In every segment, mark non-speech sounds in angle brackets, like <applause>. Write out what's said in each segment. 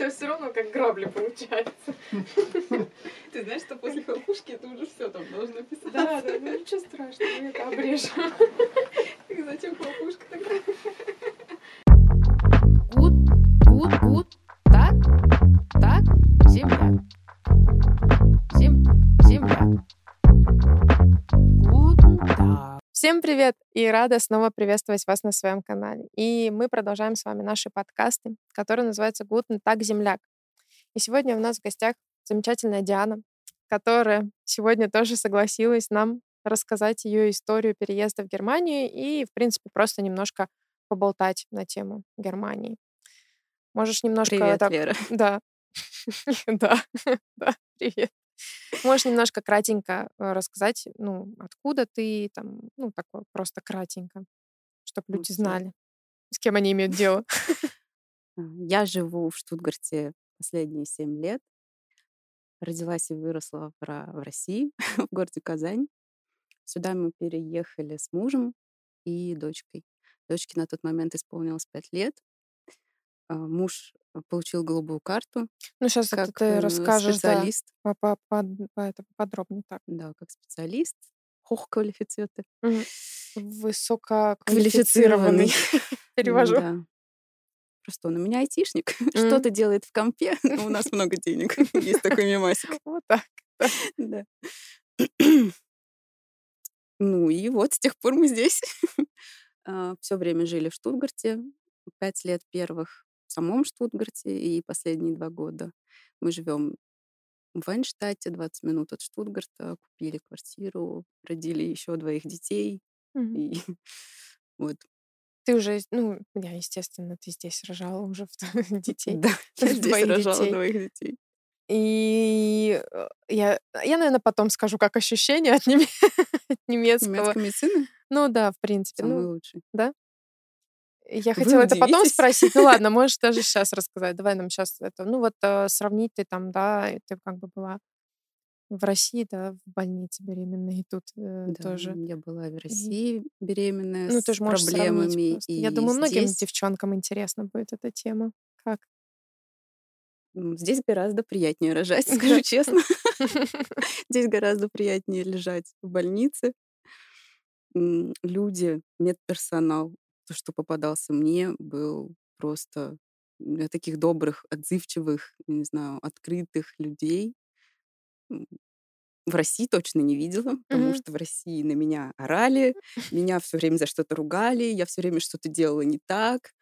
тебя все равно как грабли получается. Ты знаешь, что после хлопушки это уже все там должно писать. Да, да, ну ничего страшного, мы это обрежем. И зачем хлопушка такая? Всем привет! И рада снова приветствовать вас на своем канале. И мы продолжаем с вами наши подкасты, которые называются «Гутен Так Земляк». И сегодня у нас в гостях замечательная Диана, которая сегодня тоже согласилась нам рассказать ее историю переезда в Германию и, в принципе, просто немножко поболтать на тему Германии. Можешь немножко... Привет, так- Лера. Да. <laughs> Да, <laughs> да, привет. Можешь немножко кратенько э, рассказать, ну, откуда ты, там, ну, такое просто кратенько, чтобы люди знали, с кем они имеют дело. <laughs> Я живу в Штутгарте последние семь лет. Родилась и выросла в, России, <laughs> в городе Казань. Сюда мы переехали с мужем и дочкой. Дочке на тот момент исполнилось пять лет. А, Муж э, получил голубую карту Ну, сейчас как ты э, расскажешь, да, специалист. по- по- под- по- это подробнее так. Да, как специалист. Hochqualifizierte. Мгм. Высококвалифицированный. <laughs> Перевожу. Да. Просто он у меня айтишник. <laughs> Что-то делает в компе, <laughs> но у нас много денег. Есть такой мемасик. Вот так. Да. <clears throat> Ну и вот с тех пор мы здесь. Все время жили в Штутгарте. Пять лет первых самом Штутгарте и последние два года мы живем в Вайнштадте, 20 минут от Штутгарта, купили квартиру, родили еще двоих детей. Мгм. И <laughs> вот. Ты уже, ну, я, естественно, ты здесь рожала уже в- <laughs> детей. Да, <laughs> я здесь рожала детей. двоих детей. И э, я, я, наверное, потом скажу, как ощущение от, неме- от немецкого. Немецкая медицина Ну да, в принципе. самый Ну, лучший. Я Вы хотела это потом спросить. Ну ладно, можешь <laughs> даже сейчас рассказать. Давай нам сейчас это. Ну вот э, сравнить ты там, да, ты как бы была в России, да, в больнице беременной, и тут э, Да, тоже. я была в России беременная Ну, ты с же можешь сравнить проблемами. И Я думаю, многим здесь, девчонкам интересна будет эта тема. Как? здесь гораздо приятнее рожать, <laughs> скажу честно. <laughs> Здесь гораздо приятнее лежать в больнице. Люди, медперсонал, то, что попадался мне, был просто м, таких добрых, отзывчивых, не знаю, открытых людей. В России точно не видела, потому Мгм. что в России на меня орали, меня все время за что-то ругали, я все время что-то делала не так,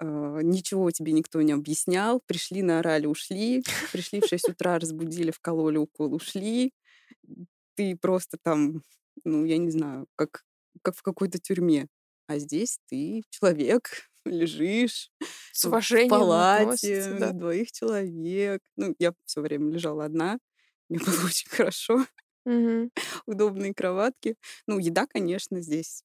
э, ничего тебе никто не объяснял, пришли, наорали, ушли, пришли в 6 утра, разбудили, вкололи укол, ушли, ты просто там, ну, я не знаю, как, как в какой-то тюрьме. А здесь ты человек, <laughs> лежишь С в палате, да. двоих человек. Ну, я все время лежала одна, мне <laughs> было очень хорошо, Мгм. <laughs> удобные кроватки. Ну, еда, конечно, здесь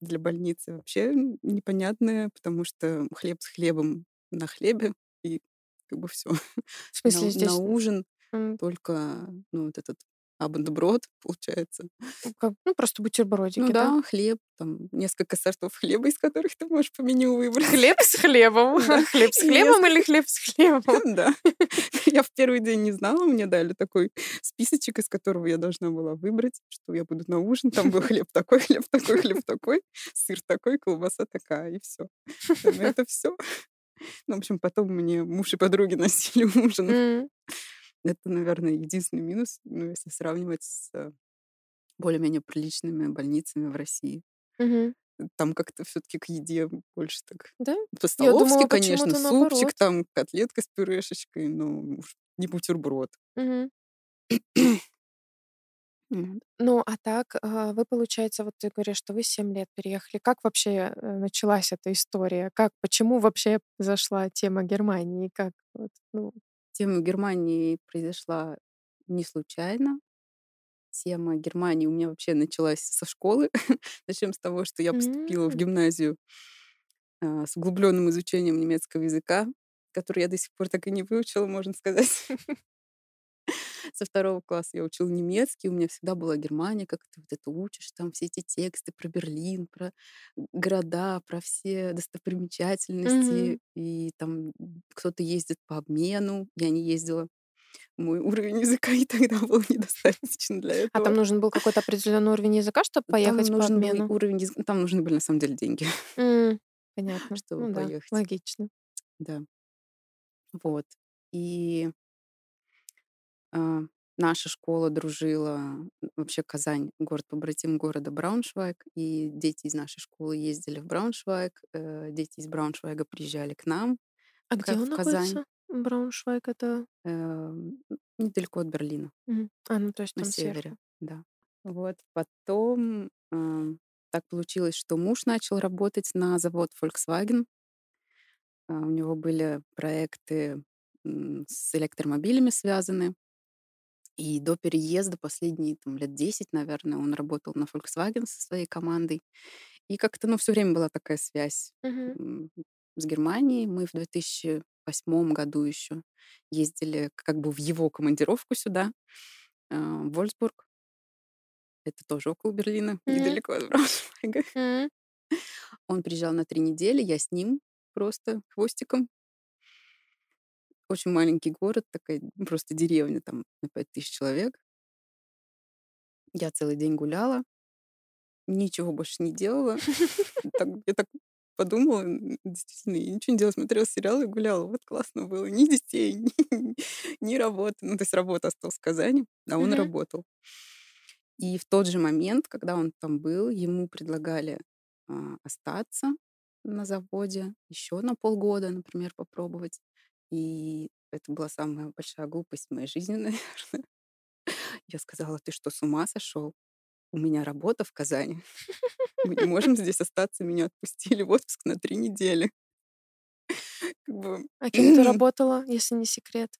для больницы вообще непонятная, потому что хлеб с хлебом на хлебе, и как бы все. В смысле, на, здесь на ужин м, только, ну, вот этот абендброд, <laughs> получается. как- ну, просто бутербродики, Ну да? да, хлеб, там несколько сортов хлеба, из которых ты можешь по меню выбрать. Хлеб с хлебом. <laughs> <laughs> Хлеб с хлебом или хлеб с хлебом? Да. Я в первый день не знала, мне дали такой списочек, из которого я должна была выбрать, что я буду на ужин. Там был хлеб такой, хлеб такой, хлеб такой, сыр такой, колбаса такая, и все. Это все. Ну, в общем, потом мне муж и подруги носили ужин. М, Это, наверное, единственный минус, ну, если сравнивать с э, более-менее приличными больницами в России. мгм. Там как-то все-таки к еде больше так Да? по-столовски, конечно, супчик, наоборот. там котлетка с пюрешечкой, но не бутерброд. <coughs> Вот. Ну, а так, а, вы, получается, вот ты говоришь, что вы 7 лет переехали. Как вообще э, началась эта история? Как, почему вообще зашла тема Германии? Как вот, ну, Тема Германии произошла не случайно. Тема Германии у меня вообще началась со школы. <laughs> Начнем с того, что я поступила в М. гимназию а, с углубленным изучением немецкого языка, который я до сих пор так и не выучила, можно сказать. <laughs> Со второго класса я учила немецкий, у меня всегда была Германия, как ты вот это учишь, там все эти тексты про Берлин, про города, про все достопримечательности, Мгм. и там кто-то ездит по обмену. Я не ездила. Мой уровень языка и тогда был <laughs> недостаточно для этого. А там нужен был какой-то определенный уровень языка, чтобы поехать там по обмену? уровень языка. Там нужны были на самом деле деньги, М, <laughs> Понятно. чтобы Ну да, поехать. логично. Да. Вот. И наша школа дружила, вообще Казань, город побратим города Брауншвайг, и дети из нашей школы ездили в Брауншвайг, э, дети из Брауншвайга приезжали к нам А где он находится? Брауншвайг это... эм, недалеко от Берлина. А, ну то есть на севере, сверху. да. Вот. Потом так получилось, что муж начал работать на завод Volkswagen. А, У него были проекты с электромобилями связаны. И до переезда последние там, лет 10, наверное, он работал на Volkswagen со своей командой. И как-то, ну, все время была такая связь м, с Германией. Мы в 2008 году еще ездили как бы в его командировку сюда, а, в Вольсбург. Это тоже около Берлина, <laughs> Мгм. недалеко от Брауншвайга. М. Он приезжал на три недели, я с ним просто хвостиком. Очень маленький город, такая просто деревня там на 5000 человек. Я целый день гуляла, ничего больше не делала. Я так подумала, действительно, я ничего не делала, смотрела сериалы и гуляла. Вот классно было. Ни детей, ни, <laughs> ни работы. Ну, то есть работа осталась в Казани, а он Мгм. работал. И в тот же момент, когда он там был, ему предлагали а, остаться на заводе еще на полгода, например, попробовать. И это была самая большая глупость в моей жизни, <laughs> наверное. Я сказала, ты что, с ума сошел? У меня работа в Казани. Мы не можем <laughs> здесь остаться. Меня отпустили в отпуск на три недели. Как бы, <laughs> А кем ты работала, если не секрет?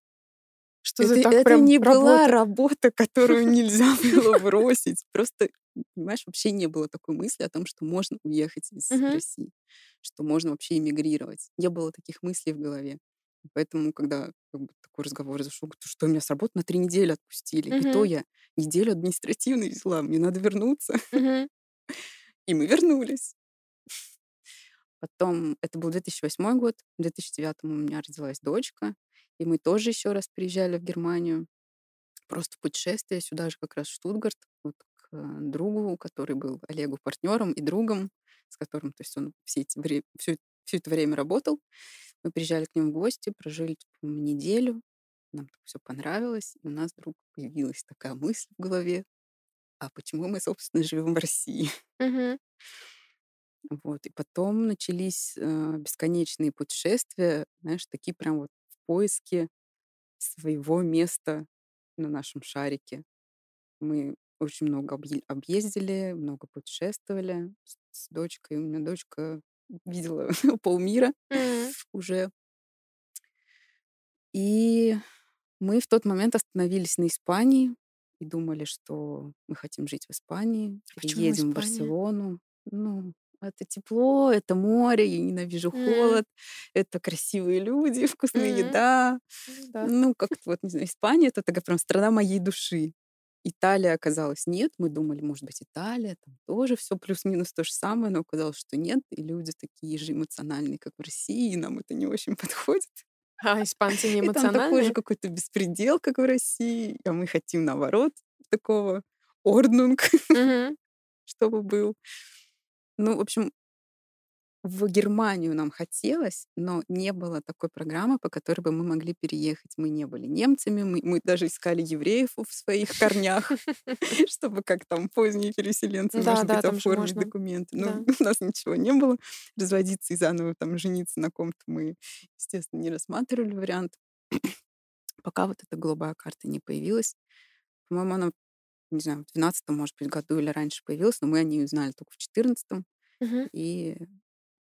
Что Это, так это прям не была работа? работа, которую нельзя было бросить. Просто, понимаешь, вообще не было такой мысли о том, что можно уехать из Мгм. России, что можно вообще эмигрировать. Не было таких мыслей в голове. Поэтому, когда как бы, такой разговор зашел, говорю, «Ты что, меня с работы на три недели отпустили. И то я неделю административной взяла, мне надо вернуться. Мгм. И мы вернулись. Потом, это был 2008 год, в 2009 у меня родилась дочка, и мы тоже еще раз приезжали в Германию, просто путешествие сюда же как раз в Штутгарт, вот к э, другу, который был Олегу партнером и другом, с которым, то есть он все эти всё, все это время работал. Мы приезжали к ним в гости, прожили типа, неделю, нам все понравилось, и у нас вдруг появилась такая мысль в голове, а почему мы, собственно, живем в России? Вот. И потом начались э, бесконечные путешествия, знаешь, такие прям вот в поиске своего места на нашем шарике. Мы очень много объе- объездили, много путешествовали с, с дочкой. У меня дочка видела <laughs> полмира уже. И мы в тот момент остановились на Испании и думали, что мы хотим жить в Испании, А переедем в? Барселону. Ну, это тепло, это море, я ненавижу холод, это красивые люди, <laughs> вкусная еда. Ну. Ну, как-то вот, не знаю, Испания это такая прям страна моей души. Италия оказалась нет. Мы думали, может быть, Италия, там тоже все плюс-минус то же самое, но оказалось, что нет. И люди такие же эмоциональные, как в России, и нам это не очень <laughs> подходит. А испанцы не И там такой же эмоциональные? какой-то беспредел, как в России, а мы хотим наоборот такого орднунг, <laughs> чтобы был. Ну, в общем, в Германию нам хотелось, но не было такой программы, по которой бы мы могли переехать. Мы не были немцами, мы, мы даже искали евреев в своих корнях, <laughs> чтобы как там поздние переселенцы, может быть, можно. документы. Ну, <laughs> у нас ничего не было. Разводиться и заново там жениться на ком-то мы, естественно, не рассматривали вариант. <clears throat> Пока вот эта голубая карта не появилась. По-моему, она, не знаю, в 12 может быть, году или раньше появилась, но мы о ней узнали только в 14 Мгм. И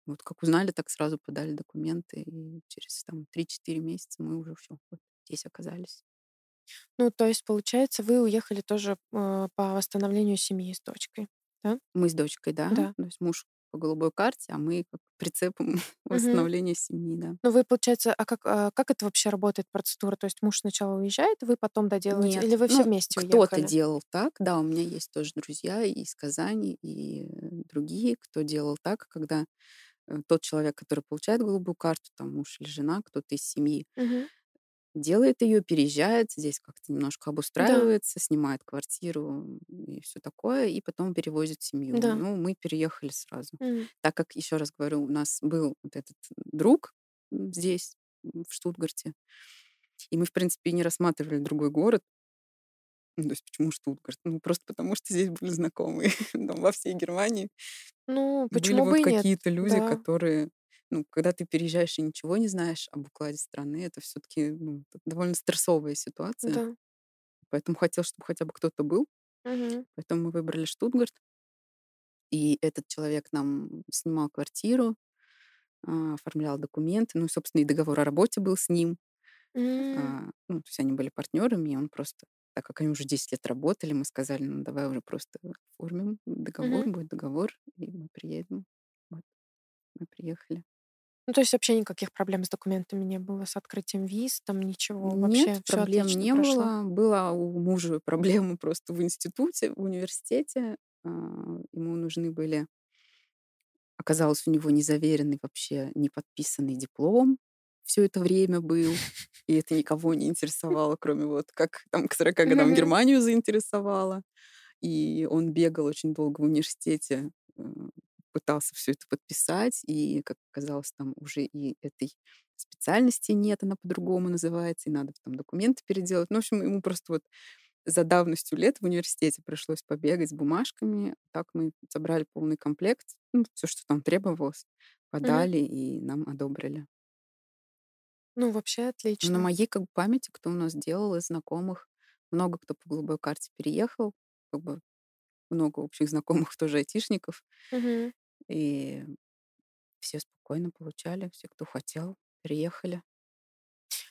вот как узнали, так сразу подали документы. И через там 3-4 месяца мы уже все вот здесь оказались. Ну, то есть, получается, вы уехали тоже э, по восстановлению семьи с дочкой, да? Мы с дочкой, да. Да. То есть муж по голубой карте, а мы как прицепом <laughs> восстановления семьи, да. Ну, вы, получается, а как, а как это вообще работает процедура? То есть муж сначала уезжает, вы потом доделываете? Нет, Или вы все ну, вместе кто-то уехали? делал так, да, у меня есть тоже друзья и из Казани, и другие, кто делал так, когда тот человек, который получает голубую карту, там муж или жена, кто-то из семьи, Мгм. делает ее, переезжает, здесь как-то немножко Да. обустраивается, снимает квартиру и все такое, и потом перевозит семью. Да. Ну, мы переехали сразу. М. Так как, еще раз говорю, у нас был вот этот друг здесь, в Штутгарте, и мы, в принципе, не рассматривали другой город. Ну, то есть почему Штутгарт? Ну, просто потому что здесь были знакомые. <laughs> Там во всей Германии Ну, были почему бы вот какие-то люди, Да. которые, ну, когда ты переезжаешь и ничего не знаешь об укладе страны, это все-таки ну, довольно стрессовая ситуация. Да. Поэтому хотел, чтобы хотя бы кто-то был. Мгм. Поэтому мы выбрали Штутгарт. И этот человек нам снимал квартиру, а, оформлял документы. Ну, собственно, и договор о работе был с ним. М. А, ну, то есть они были партнерами, и он просто, так как они уже 10 лет работали, мы сказали, ну, давай уже просто оформим договор, Мгм. будет договор, и мы приедем. Вот, мы приехали. Ну, то есть вообще никаких проблем с документами не было, с открытием виз, там ничего, вообще Нет, проблем не прошло. было. Была у мужа проблема <laughs> просто в институте, в университете. А, Ему нужны были... Оказалось, у него незаверенный вообще, не подписанный диплом все это время был. И это никого не интересовало, кроме вот как там к 40 годам. Германию заинтересовало. И он бегал очень долго в университете, э, пытался все это подписать, и, как оказалось, там уже и этой специальности нет, она по-другому называется, и надо там документы переделать. Ну, в общем, ему просто вот за давностью лет в университете пришлось побегать с бумажками. Так мы собрали полный комплект, все, что там требовалось, подали, и нам одобрили. Ну, вообще Ну, на отлично. моей как бы памяти, кто у нас делал из знакомых, много кто по голубой карте переехал, как бы много общих знакомых <laughs> тоже айтишников, Мгм. и все спокойно получали, все, кто хотел, переехали.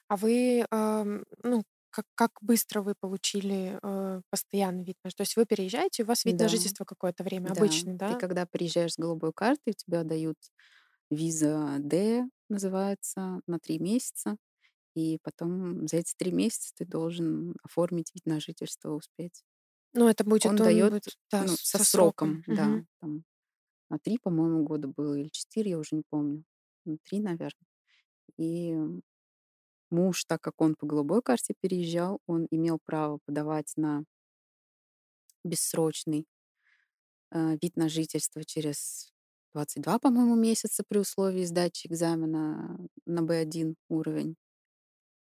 А вы, ам, ну, как, как быстро вы получили э, постоянный вид? на То есть вы переезжаете, у вас вид на Да, жительство какое-то время, да. обычный, Ты да? когда приезжаешь с голубой картой, тебя дают виза D, называется, на три месяца, и потом за эти три месяца ты должен оформить вид на жительство, успеть. Ну, это будет, Он он дает, будет, да, ну, со со сроком. сроком, да, там на три, по-моему, года было, или четыре, я уже не помню. Ну, три, наверное. И муж, так как он по голубой карте переезжал, он имел право подавать на бессрочный э, вид на жительство через 22, по-моему, месяца при условии сдачи экзамена на B1 уровень.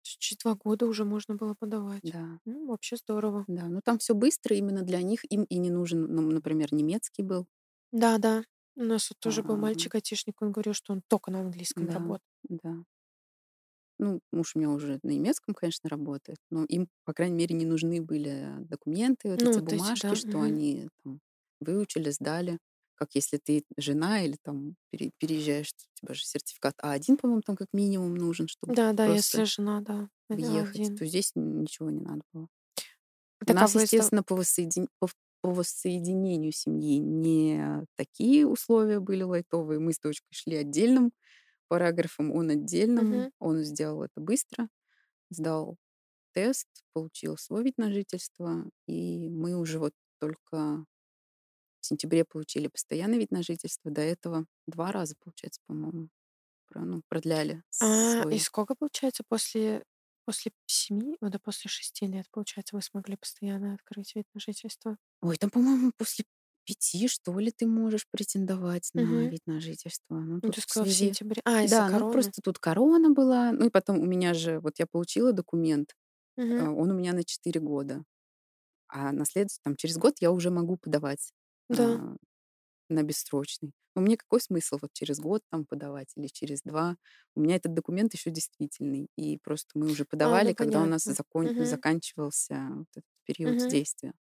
Через два года уже можно было подавать. Да, Ну, вообще здорово. да. Ну там все быстро именно для них. Им и не нужен, ну, например, немецкий был. Да, да. У нас вот тоже был А, мальчик айтишник, он говорил, что он только на английском Да, работает. да. Ну, муж у меня уже на немецком, конечно, работает, но им, по крайней мере, не нужны были документы, вот Ну, эти вот эти, бумажки, да. что мгм. они там выучили, сдали. Как если ты жена или там пере- переезжаешь, у тебя же сертификат А1, по-моему, там как минимум нужен, чтобы Да, да, если жена, да, въехать, один. то здесь ничего не надо было. У Так а нас, сда- естественно, по, воссоедин- по по воссоединению семьи не такие условия были лайтовые. Мы с дочкой шли отдельным параграфом, он отдельным. Мгм. Он сделал это быстро, сдал тест, получил свой вид на жительство, и мы уже вот только сентябре получили постоянный вид на жительство. До этого два раза, получается, по-моему, ну, продляли А, и свой. сколько, получается, после, после семи, ну, да, после шести лет, получается, вы смогли постоянно открыть вид на жительство? Ой, там, по-моему, после пяти, что ли, ты можешь претендовать на Мгм. вид на жительство. Ну, Ну, ты в сказала в связи... сентябре. А, из-за Да, ну короны. просто тут корона была. Ну и потом у меня же, вот я получила документ, Мгм. он у меня на 4 года. А на следующий, там, через год я уже могу подавать Да. а, на бессрочный. Но мне какой смысл вот через год там подавать или через два? У меня этот документ еще действительный. И просто мы уже А, подавали, ну, когда у нас понятно. закон- Мгм. заканчивался вот этот период Мгм. действия.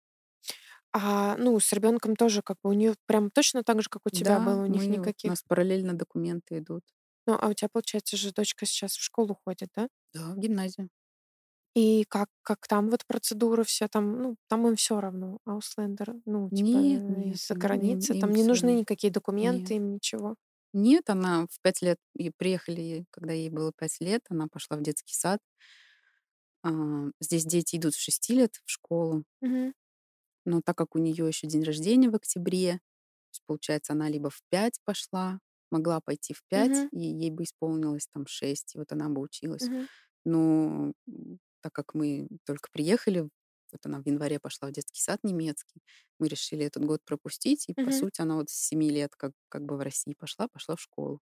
А, ну, с ребенком тоже как бы у нее прям точно так же, как у тебя Да, было, у них мы, вот, у никаких. нас параллельно документы идут. Ну, а у тебя, получается же, дочка сейчас в школу ходит, да? Да, в гимназию. И как, как там вот процедуры все там, ну, там им все равно, Ауслендер, ну, типа Нет, нет, из-за им, им, границы, там им не нужны равно. никакие документы, Нет. им ничего. Нет, она в пять лет, и приехали, когда ей было пять лет, она пошла в детский сад. А, Здесь дети идут в шести лет в школу, Мгм. но так как у нее еще день рождения в октябре, есть, получается, она либо в пять пошла, могла пойти в 5, Мгм. и ей бы исполнилось там 6, и вот она бы училась. Мгм. Но так как мы только приехали, вот она в январе пошла в детский сад немецкий, мы решили этот год пропустить, и, по Мгм. сути, она вот с 7 лет как, как бы в России пошла, пошла в школу.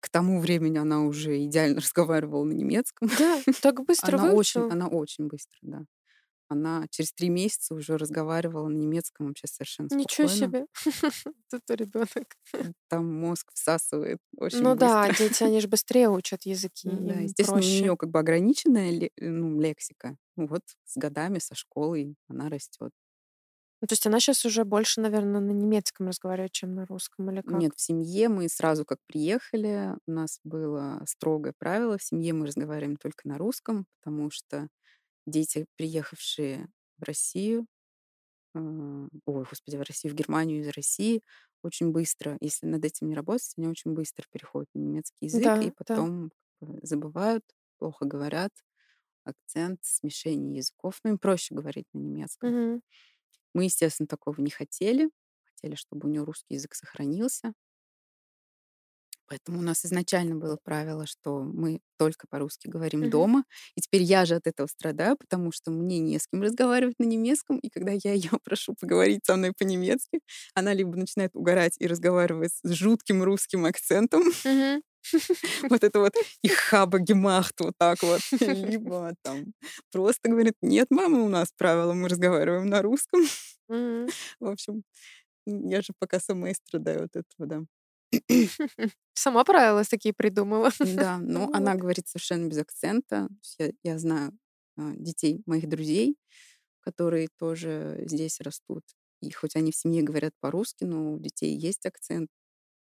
К тому времени она уже идеально <laughs> разговаривала на немецком. Да, так быстро Она очень, выучила. она очень быстро, да. Она через три месяца уже разговаривала на немецком вообще совершенно Ничего спокойно. себе. <laughs> Это ребенок. Там мозг всасывает очень Ну да, дети, они же быстрее учат языки, Ну да, естественно, у нее как бы ограниченная ле- ну, лексика. Ну вот с годами, со школой она растет. Ну, то есть она сейчас уже больше, наверное, на немецком разговаривает, чем на русском, или Нет, как? в семье мы сразу как приехали, у нас было строгое правило, в семье мы разговариваем только на русском, потому что дети, приехавшие в Россию, ой, господи, в Россию, в Германию из России, очень быстро, если над этим не работать, они очень быстро переходят на немецкий язык, Да, и да. потом бы забывают, плохо говорят, акцент, смешение языков, ну им проще говорить на немецком. Мгм. Мы, естественно, такого не хотели, хотели, чтобы у нее русский язык сохранился. Поэтому у нас изначально было правило, что мы только по-русски говорим Мгм. дома. И теперь я же от этого страдаю, потому что мне не с кем разговаривать на немецком. И когда я ее <laughs> прошу поговорить со мной по-немецки, она либо начинает угорать и разговаривать с жутким русским акцентом, <laughs> вот это вот их хаба гемахт вот так вот, <laughs> либо там просто говорит, нет, мама, у нас правило, мы разговариваем на русском. В общем, я же пока сама и страдаю от этого, да. <laughs> Сама правила такие придумала. Да, <laughs> Ну она говорит совершенно без акцента. Я, я знаю а, детей моих друзей, которые тоже здесь растут. И хоть они в семье говорят по-русски, но у детей есть акцент,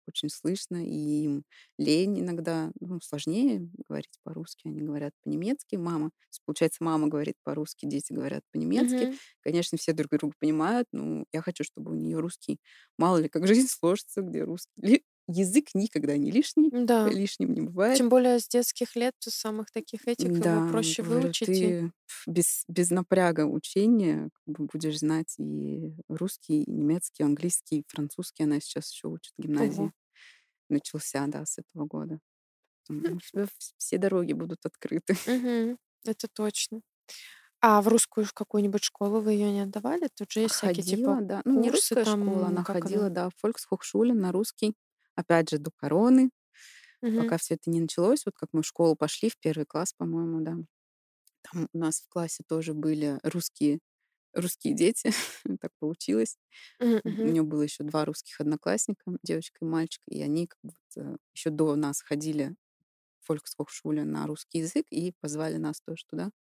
очень слышно, и им лень иногда, ну, сложнее говорить по-русски, они говорят по-немецки. Мама, получается, мама говорит по-русски, дети говорят по-немецки. Мгм. Конечно, все друг друга понимают, но я хочу, чтобы у нее русский, мало ли, как жизнь сложится, где русский. <laughs> Язык никогда не лишний, Да. лишним не бывает. Тем более с детских лет, с самых таких этих, его Да, проще говорю, выучить. и- ты без, без напряга учения как бы будешь знать и русский, и немецкий, английский, французский. Она сейчас еще учит в гимназии. Ого. Начался, да, с этого года. Поэтому у тебя вс- все дороги будут открыты. Это точно. А в русскую в какую-нибудь школу вы ее не отдавали? Тут же есть всякие Ходила, типа да. Ну, не курсы русская там, школа, она ходила, она? да, в Volkshochschule на русский. Опять же, до короны, Мгм. пока все это не началось. Вот как мы в школу пошли, в первый класс, по-моему, да. Там у нас в классе тоже были русские, русские дети. <laughs> так получилось. Мгм, У нее было еще два русских одноклассника, девочка и мальчик, и они как бы еще до нас ходили в Volkshochschule на русский язык и позвали нас тоже туда.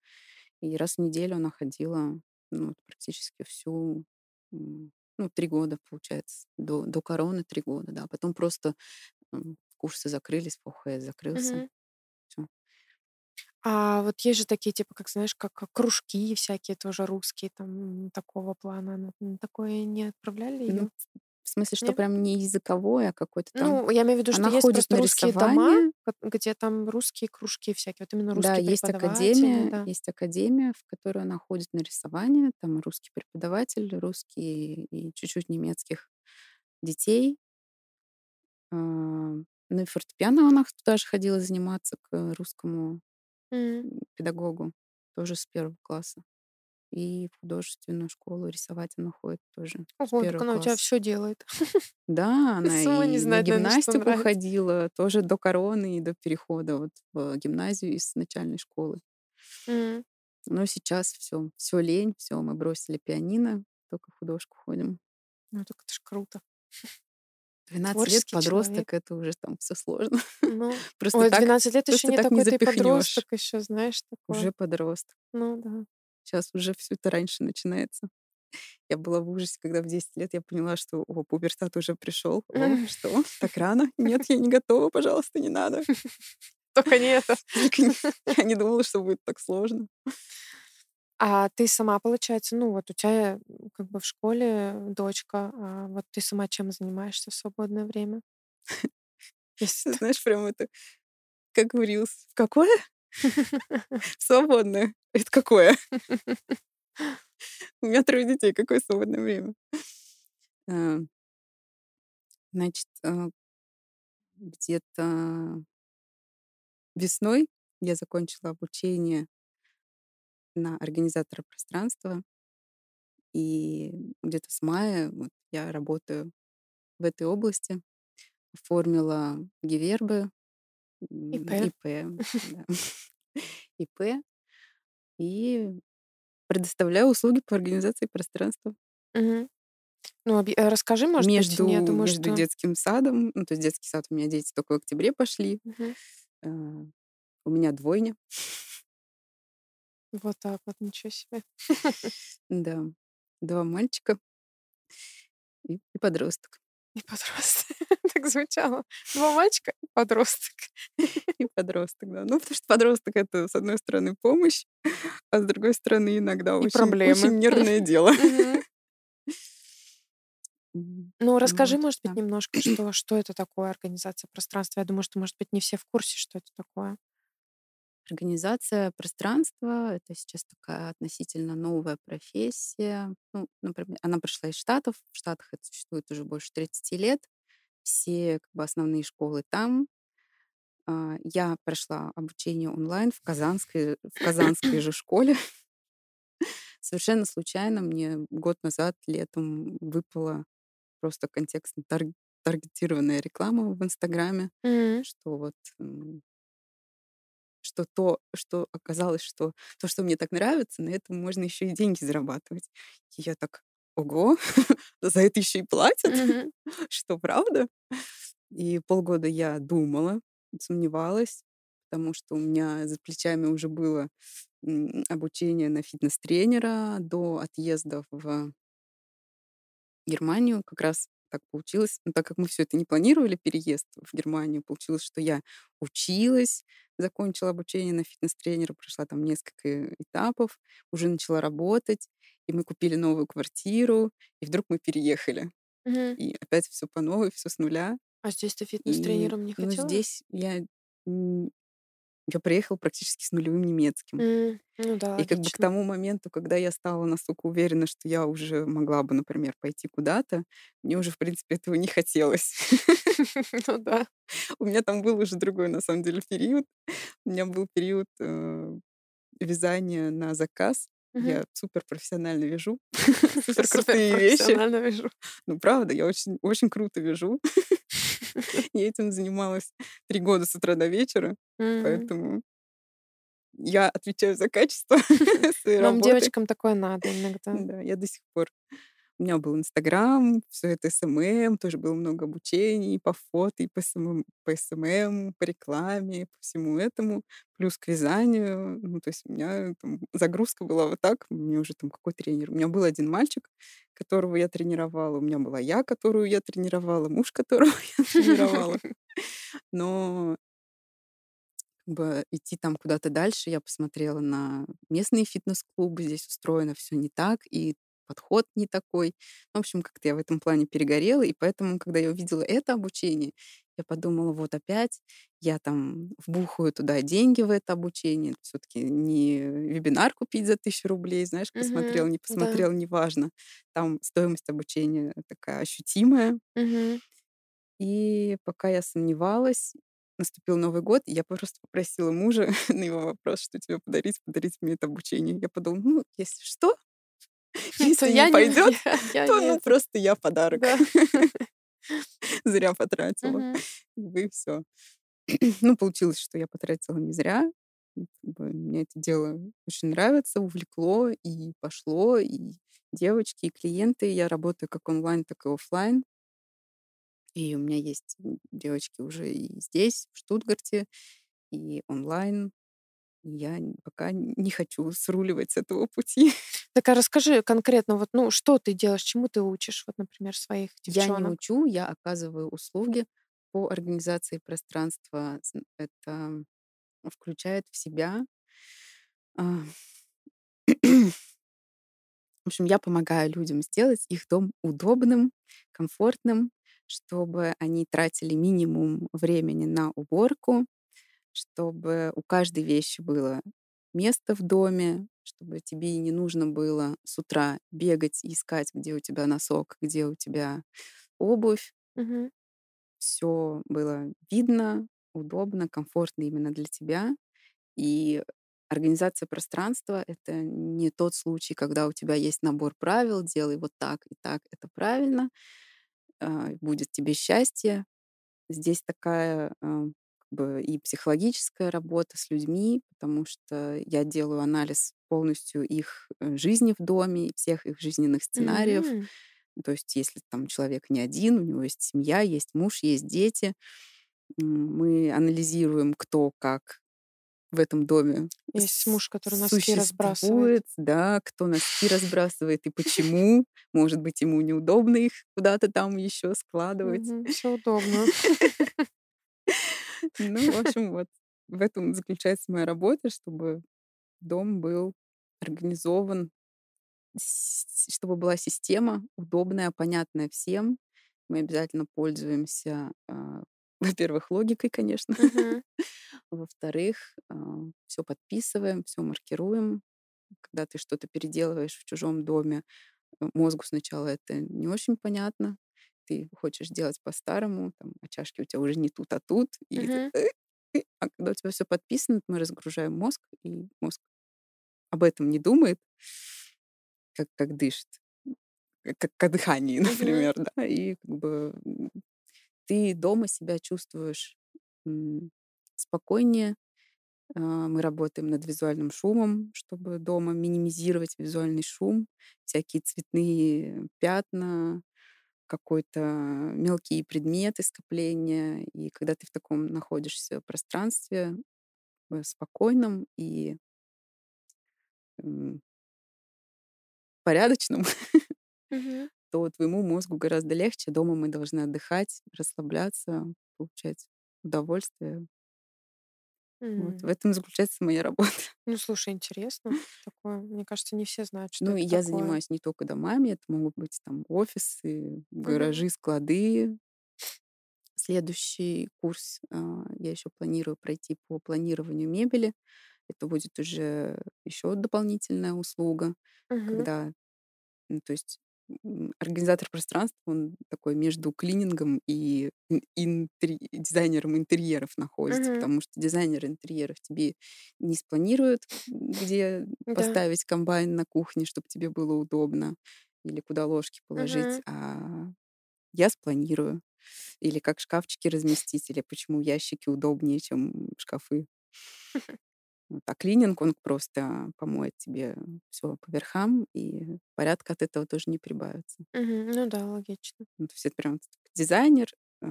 И раз в неделю она ходила ну, практически всю, ну, три года, получается, до, до короны три года, да. Потом просто курсы закрылись, ФОХС закрылся. Всё. А вот есть же такие, типа, как знаешь, как, кружки всякие тоже русские, там такого плана. На, на такое не отправляли ее? Ну, в смысле, что Нет? прям не языковое, а какой-то там... Ну, я имею в виду, что Она есть просто на русские дома, где там русские кружки всякие. Вот именно Да, русские есть преподаватели, академия, да. есть академия, в которую она ходит на рисование. Там русский преподаватель, русский и чуть-чуть немецких детей. А, Ну и фортепиано она туда же ходила заниматься к русскому м, педагогу, тоже с первого класса. И в художественную школу рисовать она ходит тоже Ого, так она у тебя все делает. Да, <laughs> она Сама и на знает, гимнастику ходила, тоже до короны и до перехода вот в гимназию из начальной школы. Но сейчас все, все лень, все, мы бросили пианино, только в художку ходим. Ну, так это ж круто. 12 лет Творческий подросток, человек. это уже там все сложно. Ну, <laughs> Просто ой, так, 12 лет еще не так не такой ты подросток еще, знаешь, такой. Уже подросток. Ну, да. Сейчас уже все это раньше начинается. Я была в ужасе, когда в 10 лет я поняла, что о, пубертат уже пришел. О, <laughs> что? Так рано? Нет, я не готова, пожалуйста, не надо. <laughs> Только не это. <laughs> Я не думала, что будет так сложно. А ты сама, получается, ну, вот у тебя как бы в школе дочка, а вот ты сама чем занимаешься в свободное время? Знаешь, прям это, как в Reels. Какое? <laughs> Свободное. Это какое? У меня трое детей. Какое свободное время? Э, Значит, э, где-то весной я закончила обучение на организатора пространства. И где-то с мая вот я работаю в этой области. Оформила гивербы, ИП. ИП, да. <laughs> ИП. И предоставляю услуги по организации пространства. Ну, э, расскажи, может быть, Между, я думаю, между что... детским садом, ну, то есть детский сад у меня дети только в октябре пошли. Мгм. э, У меня двойня, Вот так вот, ничего себе. <laughs> да, два мальчика и, и подросток. И подросток. <laughs> Так звучало. Два мальчика и подросток. И подросток, да. Ну, потому что подросток это, с одной стороны, помощь, <laughs> а с другой стороны, иногда И очень, проблемы. очень <laughs> нервное дело. Ну, расскажи, Вот, может быть, немножко, что, что это такое организация пространства. Я думаю, что, может быть, не все в курсе, что это такое. Организация пространства это сейчас такая относительно новая профессия. Ну, например, она пришла из Штатов. В Штатах это существует уже больше 30 лет. Все как бы, основные школы там. А, Я прошла обучение онлайн в Казанской, в Казанской же школе. Совершенно случайно мне год назад летом выпала просто контекстно тар- таргетированная реклама в Инстаграме, Мгм. что вот что то, что оказалось, что то, что мне так нравится, на этом можно еще и деньги зарабатывать. И я так, ого, <laughs> за это еще и платят, <laughs> что правда? И полгода я думала, сомневалась, потому что у меня за плечами уже было обучение на фитнес-тренера до отъезда в Германию. Как раз так получилось. Но так как мы все это не планировали, переезд в Германию, получилось, что я училась, закончила обучение на фитнес-тренера, прошла там несколько этапов, уже начала работать, и мы купили новую квартиру, и вдруг мы переехали. Мгм. И опять все по новой, все с нуля. А здесь ты И фитнес-тренером не ну, хотела? здесь я, я приехала практически с нулевым немецким. М, Ну да, И как бы к тому моменту, когда я стала настолько уверена, что я уже могла бы, например, пойти куда-то, мне уже, в принципе, этого не хотелось. <laughs> <laughs> Ну да. У меня там был уже другой, на самом деле, период. У меня был период э, вязания на заказ. Я супер профессионально вяжу, <laughs> супер крутые вещи. профессионально вижу. Ну, правда, я очень, очень круто вяжу. <laughs> Я этим занималась три года с утра до вечера, поэтому я отвечаю за качество своей Нам, работы. девочкам, такое надо иногда. Да, я до сих пор. У меня был Инстаграм, все это SMM, тоже было много обучений по фото, и по SMM, по SMM, по рекламе, по всему этому, плюс к вязанию. Ну, то есть у меня там загрузка была вот так, у меня уже там какой тренер. У меня был один мальчик, которого я тренировала, у меня была я, которую я тренировала, муж, <laughs> которого я тренировала. <laughs> Но бы идти там куда-то дальше, я посмотрела на местные фитнес-клубы, здесь устроено все не так, и подход не такой. В общем, как-то я в этом плане перегорела, и поэтому, когда я увидела это обучение, я подумала, вот опять я там вбухаю туда деньги в это обучение. Все-таки не вебинар купить за тысячу рублей, знаешь, посмотрел, Мгм. не Да. посмотрел, неважно. Там стоимость обучения такая ощутимая. Мгм. И пока я сомневалась, наступил Новый год, и я просто попросила мужа <laughs> на его вопрос, что тебе подарить, подарить мне это обучение. Я подумала, ну, если что, То если не пойдет, <laughs> то ну просто я подарок Да. <laughs> зря потратила. И все. <clears throat> Ну, получилось, что я потратила не зря. Бы Мне это дело очень нравится, увлекло и пошло. И девочки, и клиенты. Я работаю как онлайн, так и оффлайн. И у меня есть девочки уже и здесь, в Штутгарте, и онлайн. Я пока не хочу сруливать с этого пути. <laughs> Так а расскажи конкретно, вот, ну, что ты делаешь, чему ты учишь, вот, например, своих Я не девчонок? учу, я оказываю услуги по организации пространства. Это включает в себя... а, В общем, я помогаю людям сделать их дом удобным, комфортным, чтобы они тратили минимум времени на уборку, чтобы у каждой вещи было место в доме, чтобы тебе не нужно было с утра бегать и искать, где у тебя носок, где у тебя обувь. Мгм. все было видно, удобно, комфортно именно для тебя. И организация пространства — это не тот случай, когда у тебя есть набор правил, делай вот так и так, это правильно, а, будет тебе счастье. Здесь такая а, и психологическая работа с людьми, потому что я делаю анализ полностью их э, жизни в доме, всех их жизненных сценариев. М. То есть если там человек не один, у него есть семья, есть муж, есть дети, мы анализируем, кто как в этом доме Есть муж, который носки разбрасывает. да, кто носки разбрасывает и почему. Может быть, ему неудобно их куда-то там еще складывать. Все удобно. <laughs> <laughs> Ну, в <laughs> общем, вот в этом заключается моя работа, чтобы дом был организован, чтобы была система удобная, понятная всем. Мы обязательно пользуемся, а, <laughs> во-первых, логикой, конечно. <laughs> Во-вторых, все подписываем, все маркируем. Когда ты что-то переделываешь в чужом доме, э, мозгу сначала это не очень понятно. Ты хочешь делать по-старому, там, а чашки у тебя уже не тут, а тут. И ты. «Э, э». а когда у тебя все подписано, мы разгружаем мозг, и мозг об этом не думает, как, как дышит, как, как о дыхании, <laughs> например, да, и как бы ты дома себя чувствуешь спокойнее. А, Мы работаем над визуальным шумом, чтобы дома минимизировать визуальный шум, всякие цветные пятна, какой-то мелкие предметы скопления. И когда ты в таком находишься пространстве, э, спокойном и порядочном, <laughs> Мгм. то твоему мозгу гораздо легче. Дома мы должны отдыхать, расслабляться, получать удовольствие. Вот в этом заключается моя работа. <laughs> Ну, слушай, интересно такое. Мне кажется, не все знают, что Ну, это я такое. занимаюсь не только домами, это могут быть там офисы, гаражи, склады. Следующий курс а, я еще планирую пройти по планированию мебели. Это будет уже еще дополнительная услуга, Мгм. когда, ну, то есть организатор пространства, он такой между клинингом и ин- интерь- дизайнером интерьеров находится, Мгм. потому что дизайнер интерьеров тебе не спланирует, где Да. поставить комбайн на кухне, чтобы тебе было удобно, или куда ложки положить, Мгм. а я спланирую. Или как шкафчики разместить, или почему ящики удобнее, чем шкафы. <laughs> А клининг, он просто помоет тебе все по верхам, и порядка от этого тоже не прибавится. Мгм. Ну да, логично. Ну, то есть это прям дизайнер, а,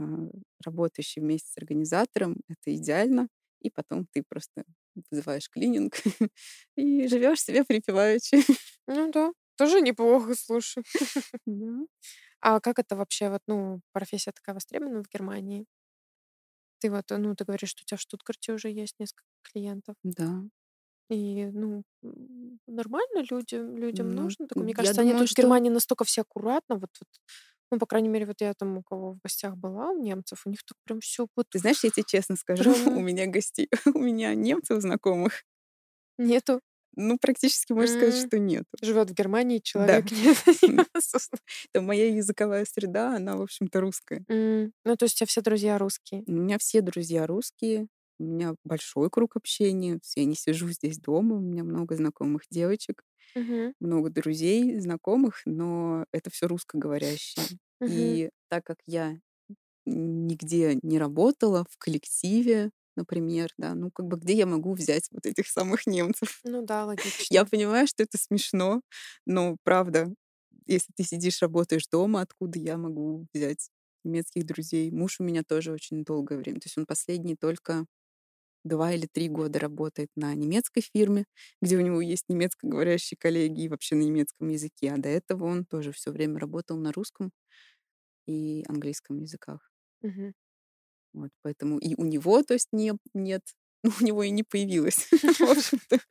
работающий вместе с организатором, это идеально. И потом ты просто вызываешь клининг <laughs> и живешь себе припеваючи. Ну да, тоже неплохо, слушай. <laughs> Да. А как это вообще, вот, ну, профессия такая востребована в Германии? Ты вот, ну, ты говоришь, что у тебя в Штутгарте уже есть несколько клиентов. Да. И, ну, нормально людям, людям Ну, нужно такое. Мне кажется, они думаю, тут в что Германии настолько все аккуратно. Вот, вот, ну, по крайней мере, вот я там у кого в гостях была, у немцев, у них так прям все вот Ты знаешь, я тебе честно скажу, <laughs> у прям меня гостей, <laughs> у меня немцев знакомых, нету. Ну, практически можно сказать, что нет. Живет в Германии Да. человек, <laughs> <laughs> Собственно. Это моя языковая среда, она, в общем-то, русская. Ну, то есть у тебя все друзья русские. У меня все друзья русские, у меня большой круг общения, я не сижу здесь дома, у меня много знакомых девочек, много друзей, знакомых, но это все русскоговорящие. И так как я нигде не работала в коллективе, например, да, ну как бы где я могу взять вот этих самых немцев? Ну да, <laughs> Я логично. понимаю, что это смешно, но правда, если ты сидишь, работаешь дома, откуда я могу взять немецких друзей? Муж у меня тоже очень долгое время, то есть он последний только два или три года работает на немецкой фирме, где у него есть немецкоговорящие коллеги и вообще на немецком языке, а до этого он тоже все время работал на русском и английском языках. Мгм. Вот, поэтому и у него, то есть, не, нет, <laughs> ну, у него и не появилось. <laughs>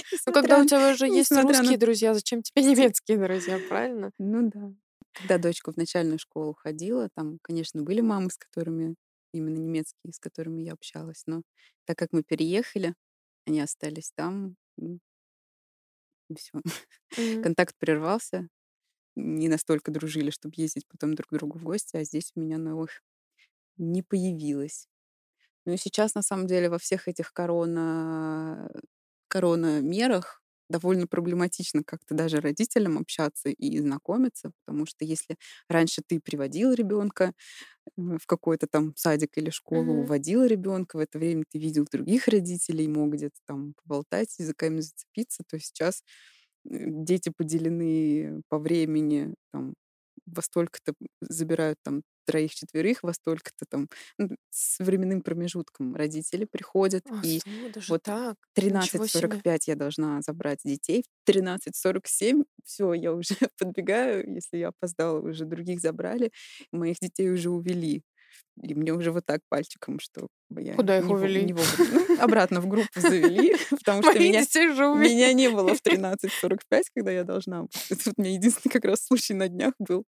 <laughs> Ну, когда у тебя уже есть несмотря на русские друзья, зачем тебе немецкие друзья, правильно? Ну да. Когда дочка в начальную школу ходила, там, конечно, были мамы, с которыми именно немецкие, с которыми я общалась, но так как мы переехали, они остались там, и все. Контакт прервался, не настолько дружили, чтобы ездить потом друг к другу в гости, а здесь у меня новых не появилось. Ну и сейчас, на самом деле, во всех этих корона, коронамерах довольно проблематично как-то даже родителям общаться и знакомиться, потому что если раньше ты приводил ребенка в какой-то там садик или школу, Мгм. уводил ребенка, в это время ты видел других родителей, мог где-то там поболтать, языками зацепиться, то сейчас э, дети поделены по времени, там, во столько-то забирают там троих-четверых, во столько-то там ну, с временным промежутком родители приходят, А, и даже вот так. Ничего себе. 13.45 я должна забрать детей. В 13.47 все, я уже <laughs> подбегаю. Если я опоздала, уже других забрали. Моих детей уже увели. И мне уже вот так пальчиком, что я Куда их не увели? не вовремя. Ну, обратно в группу завели, <laughs> потому что меня, меня не было в <laughs> 13.45, когда я должна. Это вот у меня единственный как раз случай на днях был.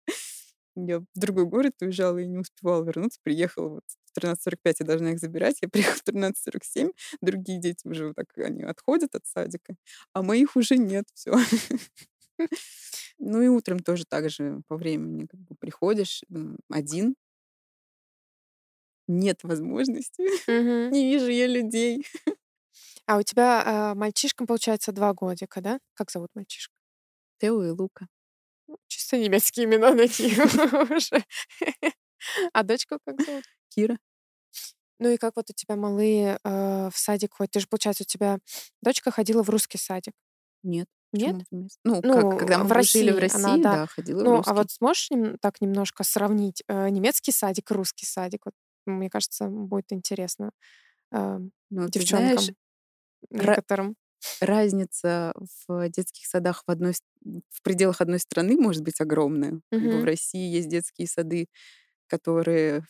Я в другой город уезжала и не успевала вернуться. Приехала вот в 13.45, я должна их забирать. Я <laughs> приехала в 13.47, другие дети уже вот так, они отходят от садика, а моих уже нет, <laughs> все. Ну и утром тоже так же по времени как бы приходишь один, нет возможности, <laughs> не вижу я людей. А у тебя а, мальчишкам, получается, два годика, да? Как зовут мальчишку? Тео и Лука. Чисто немецкие имена такие <laughs> уже. А дочку как зовут? Кира. Ну и как вот у тебя малые э, в садик ходят? Ты же, получается, у тебя дочка ходила в русский садик. Нет. Нет? в Ну, Ну, как, когда в мы жили в России она, России, да. да, ходила в Ну, а русский. вот сможешь нем- так немножко сравнить э, немецкий садик и русский садик? Вот, мне кажется, будет интересно э, Ну, девчонкам знаешь, некоторым. Разница в детских садах в, одной, в пределах одной страны может быть огромная. Бы в. России есть детские сады, которые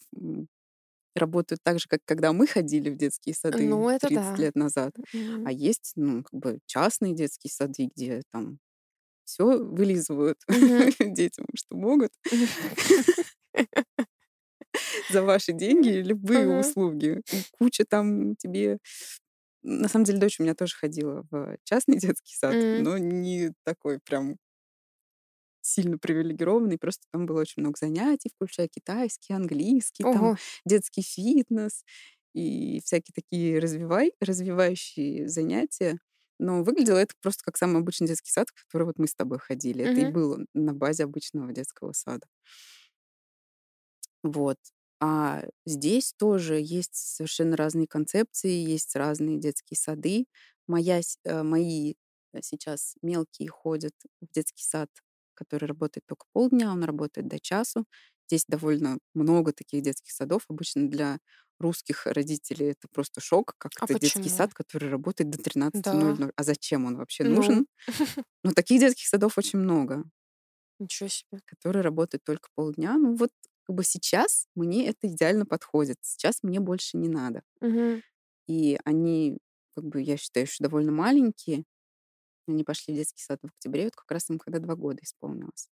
работают так же, как когда мы ходили в детские сады Ну, это 30 да. лет назад. Мгм. А есть, ну, как бы частные детские сады, где там все вылизывают Мгм. <laughs> детям, что могут <laughs> за ваши деньги любые услуги. И куча там тебе... На самом деле, дочь у меня тоже ходила в частный детский сад, М. но не такой прям сильно привилегированный, просто там было очень много занятий, включая китайский, английский, там Ого. детский фитнес и всякие такие развивай, развивающие занятия. Но выглядело это просто как самый обычный детский сад, в который вот мы с тобой ходили. Это и было на базе обычного детского сада. Вот. А здесь тоже есть совершенно разные концепции, есть разные детские сады. Моя, э, мои э, сейчас мелкие ходят в детский сад, который работает только полдня, он работает до часу. Здесь довольно много таких детских садов. Обычно для русских родителей это просто шок, как А это детский почему? сад, который работает до Да. 13.00. А зачем он вообще Ну, нужен? Но таких детских садов очень много ничего себе. который работает только полдня. Ну вот как бы сейчас мне это идеально подходит. Сейчас мне больше не надо. Мгм. И они, как бы, я считаю, еще довольно маленькие. Они пошли в детский сад в октябре, вот как раз им когда два года исполнилось.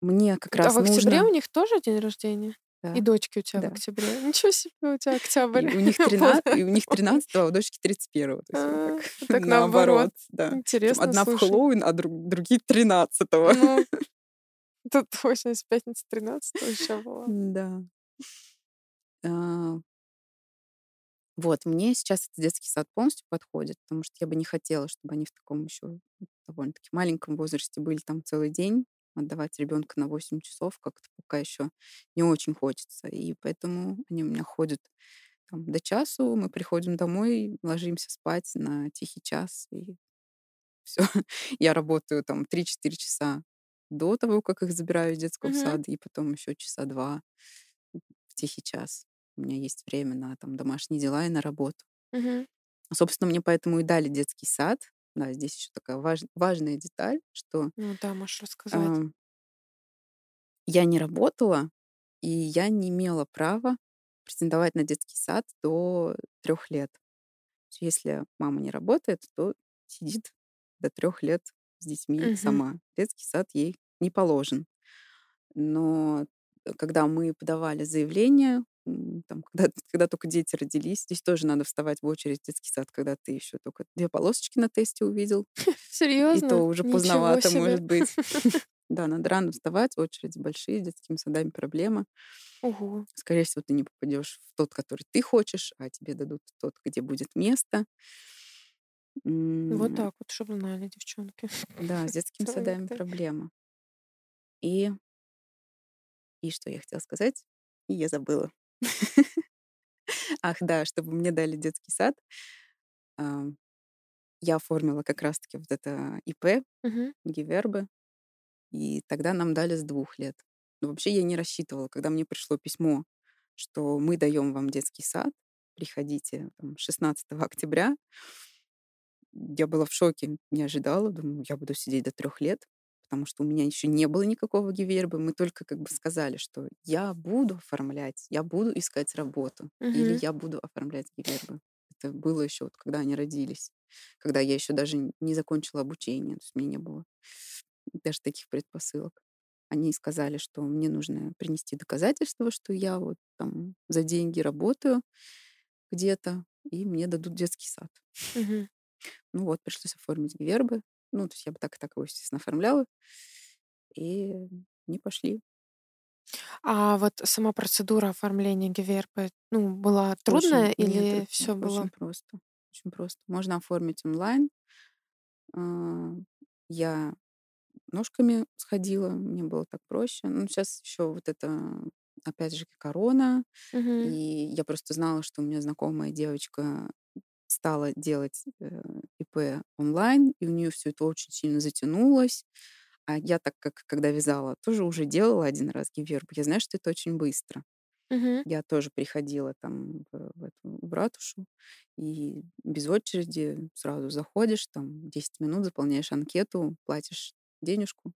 Мне как А раз в октябре нужно... у них тоже день рождения? Да, И дочки у тебя в да. октябре. Ничего себе, у тебя И октябрь. у них Вот. 13, и у них <laughs> 13 а у дочки 31 То есть вот А, так, <laughs> наоборот. да. Интересно, одна в. Хэллоуин, а друг- другие 13 Ну, тут точно с пятницы 13 еще было. Да. А, Вот, мне сейчас этот детский сад полностью подходит, потому что я бы не хотела, чтобы они в таком еще довольно-таки маленьком возрасте были там целый день. Отдавать ребенка на 8 часов как-то пока еще не очень хочется. И поэтому они у меня ходят там, до часу, мы приходим домой, ложимся спать на тихий час, и все. <laughs> Я работаю там 3-4 часа до того, как их забираю из детского Мгм. сада, и потом еще часа два в тихий час. У меня есть время на там домашние дела и на работу. Мгм. Собственно, мне поэтому и дали детский сад. Да, здесь еще такая важ- важная деталь, что Ну да, можешь рассказать. ам, я не работала, и я не имела права претендовать на детский сад до трех лет. Если мама не работает, то сидит до трех лет с детьми Мгм. сама. Детский сад ей не положен. Но э, когда мы подавали заявление, там, когда, <laughs> когда только дети родились, здесь тоже надо вставать в очередь в детский сад, когда ты еще только две полосочки на тесте увидел. <laughs> И Серьезно? то уже Ничего поздновато, себе. может быть. <laughs> Да, надо рано вставать, очереди большие, с детскими садами проблема. Скорее всего, ты не попадешь в тот, который ты хочешь, а тебе дадут тот, где будет место. Вот так вот, чтобы знали, девчонки. Да, с детскими <laughs> садами проблема. И, и что я хотела сказать? И я забыла. <laughs> Ах, да, чтобы мне дали детский сад, я оформила как раз-таки вот это ИП. Гивербы, и тогда нам дали с двух лет. Но вообще я не рассчитывала, когда мне пришло письмо, что мы даем вам детский сад, приходите там, 16 октября. Я была в шоке, не ожидала, думаю, я буду сидеть до трех лет, потому что у меня еще не было никакого гивербы. Мы только как бы сказали, что я буду оформлять, я буду искать работу, или Мгм. я буду оформлять гивербы. Это было еще вот, когда они родились, когда я еще даже не закончила обучение, то есть у меня не было даже таких предпосылок. Они сказали, что мне нужно принести доказательства, что я вот там за деньги работаю где-то, и мне дадут детский сад. Мгм. Ну вот, пришлось оформить гивербы. Ну, то есть я бы так и так его, естественно, оформляла. И не пошли. А вот сама процедура оформления ГВРП, ну, была трудная Очень, нет, или очень, все было? очень просто. Очень просто. Можно оформить онлайн. А, Я ножками сходила, мне было так проще. Ну, сейчас еще вот это, опять же, корона. Мгм. И я просто знала, что у меня знакомая девочка стала делать э, ИП онлайн, и у нее все это очень сильно затянулось. А я так как, когда вязала, тоже уже делала один раз гиверб. Я знаю, что это очень быстро. Мгм. Я тоже приходила там в, в, эту, в ратушу, и без очереди сразу заходишь, там 10 минут заполняешь анкету, платишь денежку,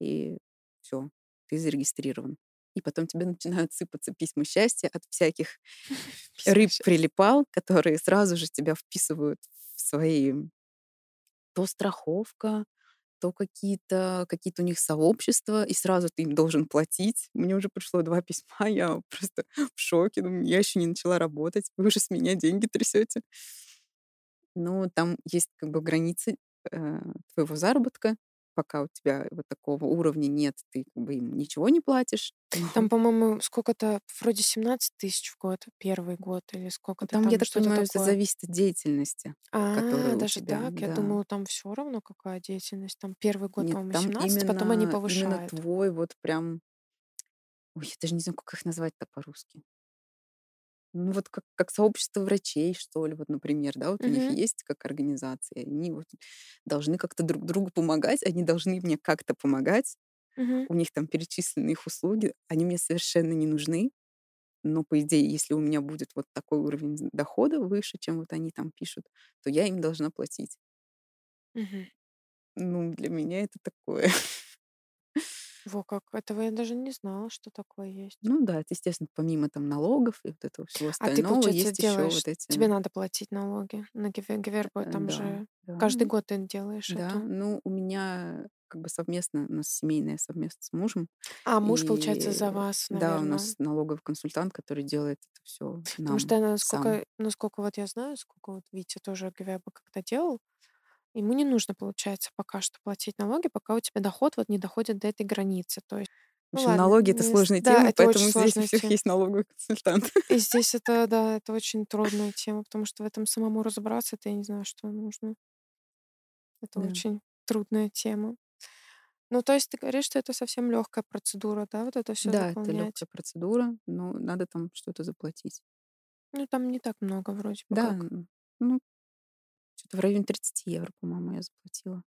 и все, ты зарегистрирован. И потом тебе начинают сыпаться письма счастья от всяких <laughs> Письма рыб счастья. прилипал, которые сразу же тебя вписывают в свои то страховка, то какие-то какие у них сообщества, и сразу ты им должен платить. Мне уже пришло два письма, я <laughs> просто в шоке. Думаю, я еще не начала работать, вы уже с меня деньги трясете. Ну, там есть как бы границы э, твоего заработка. Пока у тебя вот такого уровня нет, ты как бы им ничего не платишь. Там, по-моему, сколько-то, вроде 17 тысяч в год, первый год, или Ну, сколько-то Там, я там, так что-то понимаю, это такое. зависит от деятельности, которая А, у даже тебя. так? Я Да. думала, там все равно какая деятельность. Там первый год, по-моему, там 17, потом они именно, именно повышают. твой вот прям... Ой, я даже не знаю, как их назвать-то по-русски. Ну, вот как, как сообщество врачей, что ли, вот, например, да, вот у них есть как организация, они вот должны как-то друг другу помогать, они должны мне как-то помогать, Мгм. у них там перечислены их услуги, они мне совершенно не нужны, но, по идее, если у меня будет вот такой уровень дохода выше, чем вот они там пишут, то я им должна платить. Мгм. Ну, для меня это такое. <laughs> Во как, этого я даже не знала, что такое есть. Ну да, это, естественно, помимо там налогов и вот этого всего А ты, остального, получается, есть еще делаешь, вот тебе эти... надо платить налоги на ГВРБ, э, там Да, же да, каждый год ты делаешь да. эту. Ну, у меня как бы совместно, у нас семейное совместно с мужем. А муж, получается, за И вас, да, у наверное. нас налоговый консультант, который делает это все Потому что, нам насколько, сам. насколько вот я знаю, сколько вот Витя тоже ГВРБ когда делал, ему не нужно, получается, пока что платить налоги, пока у тебя доход вот не доходит до этой границы. То есть, В ну общем, ладно, налоги это сложная да, тема, это поэтому здесь у всех тема. есть налоговый консультант. И здесь это, да, это очень трудная тема, потому что в этом самому разобраться, это я не знаю, что нужно. Это Да. очень трудная тема. Ну, то есть ты говоришь, что это совсем легкая процедура, да, вот это все Да, это заполнять. легкая процедура, но надо там что-то заплатить. Ну, там не так много вроде бы Да, как. ну, что-то в районе 30 евро, по-моему, я заплатила.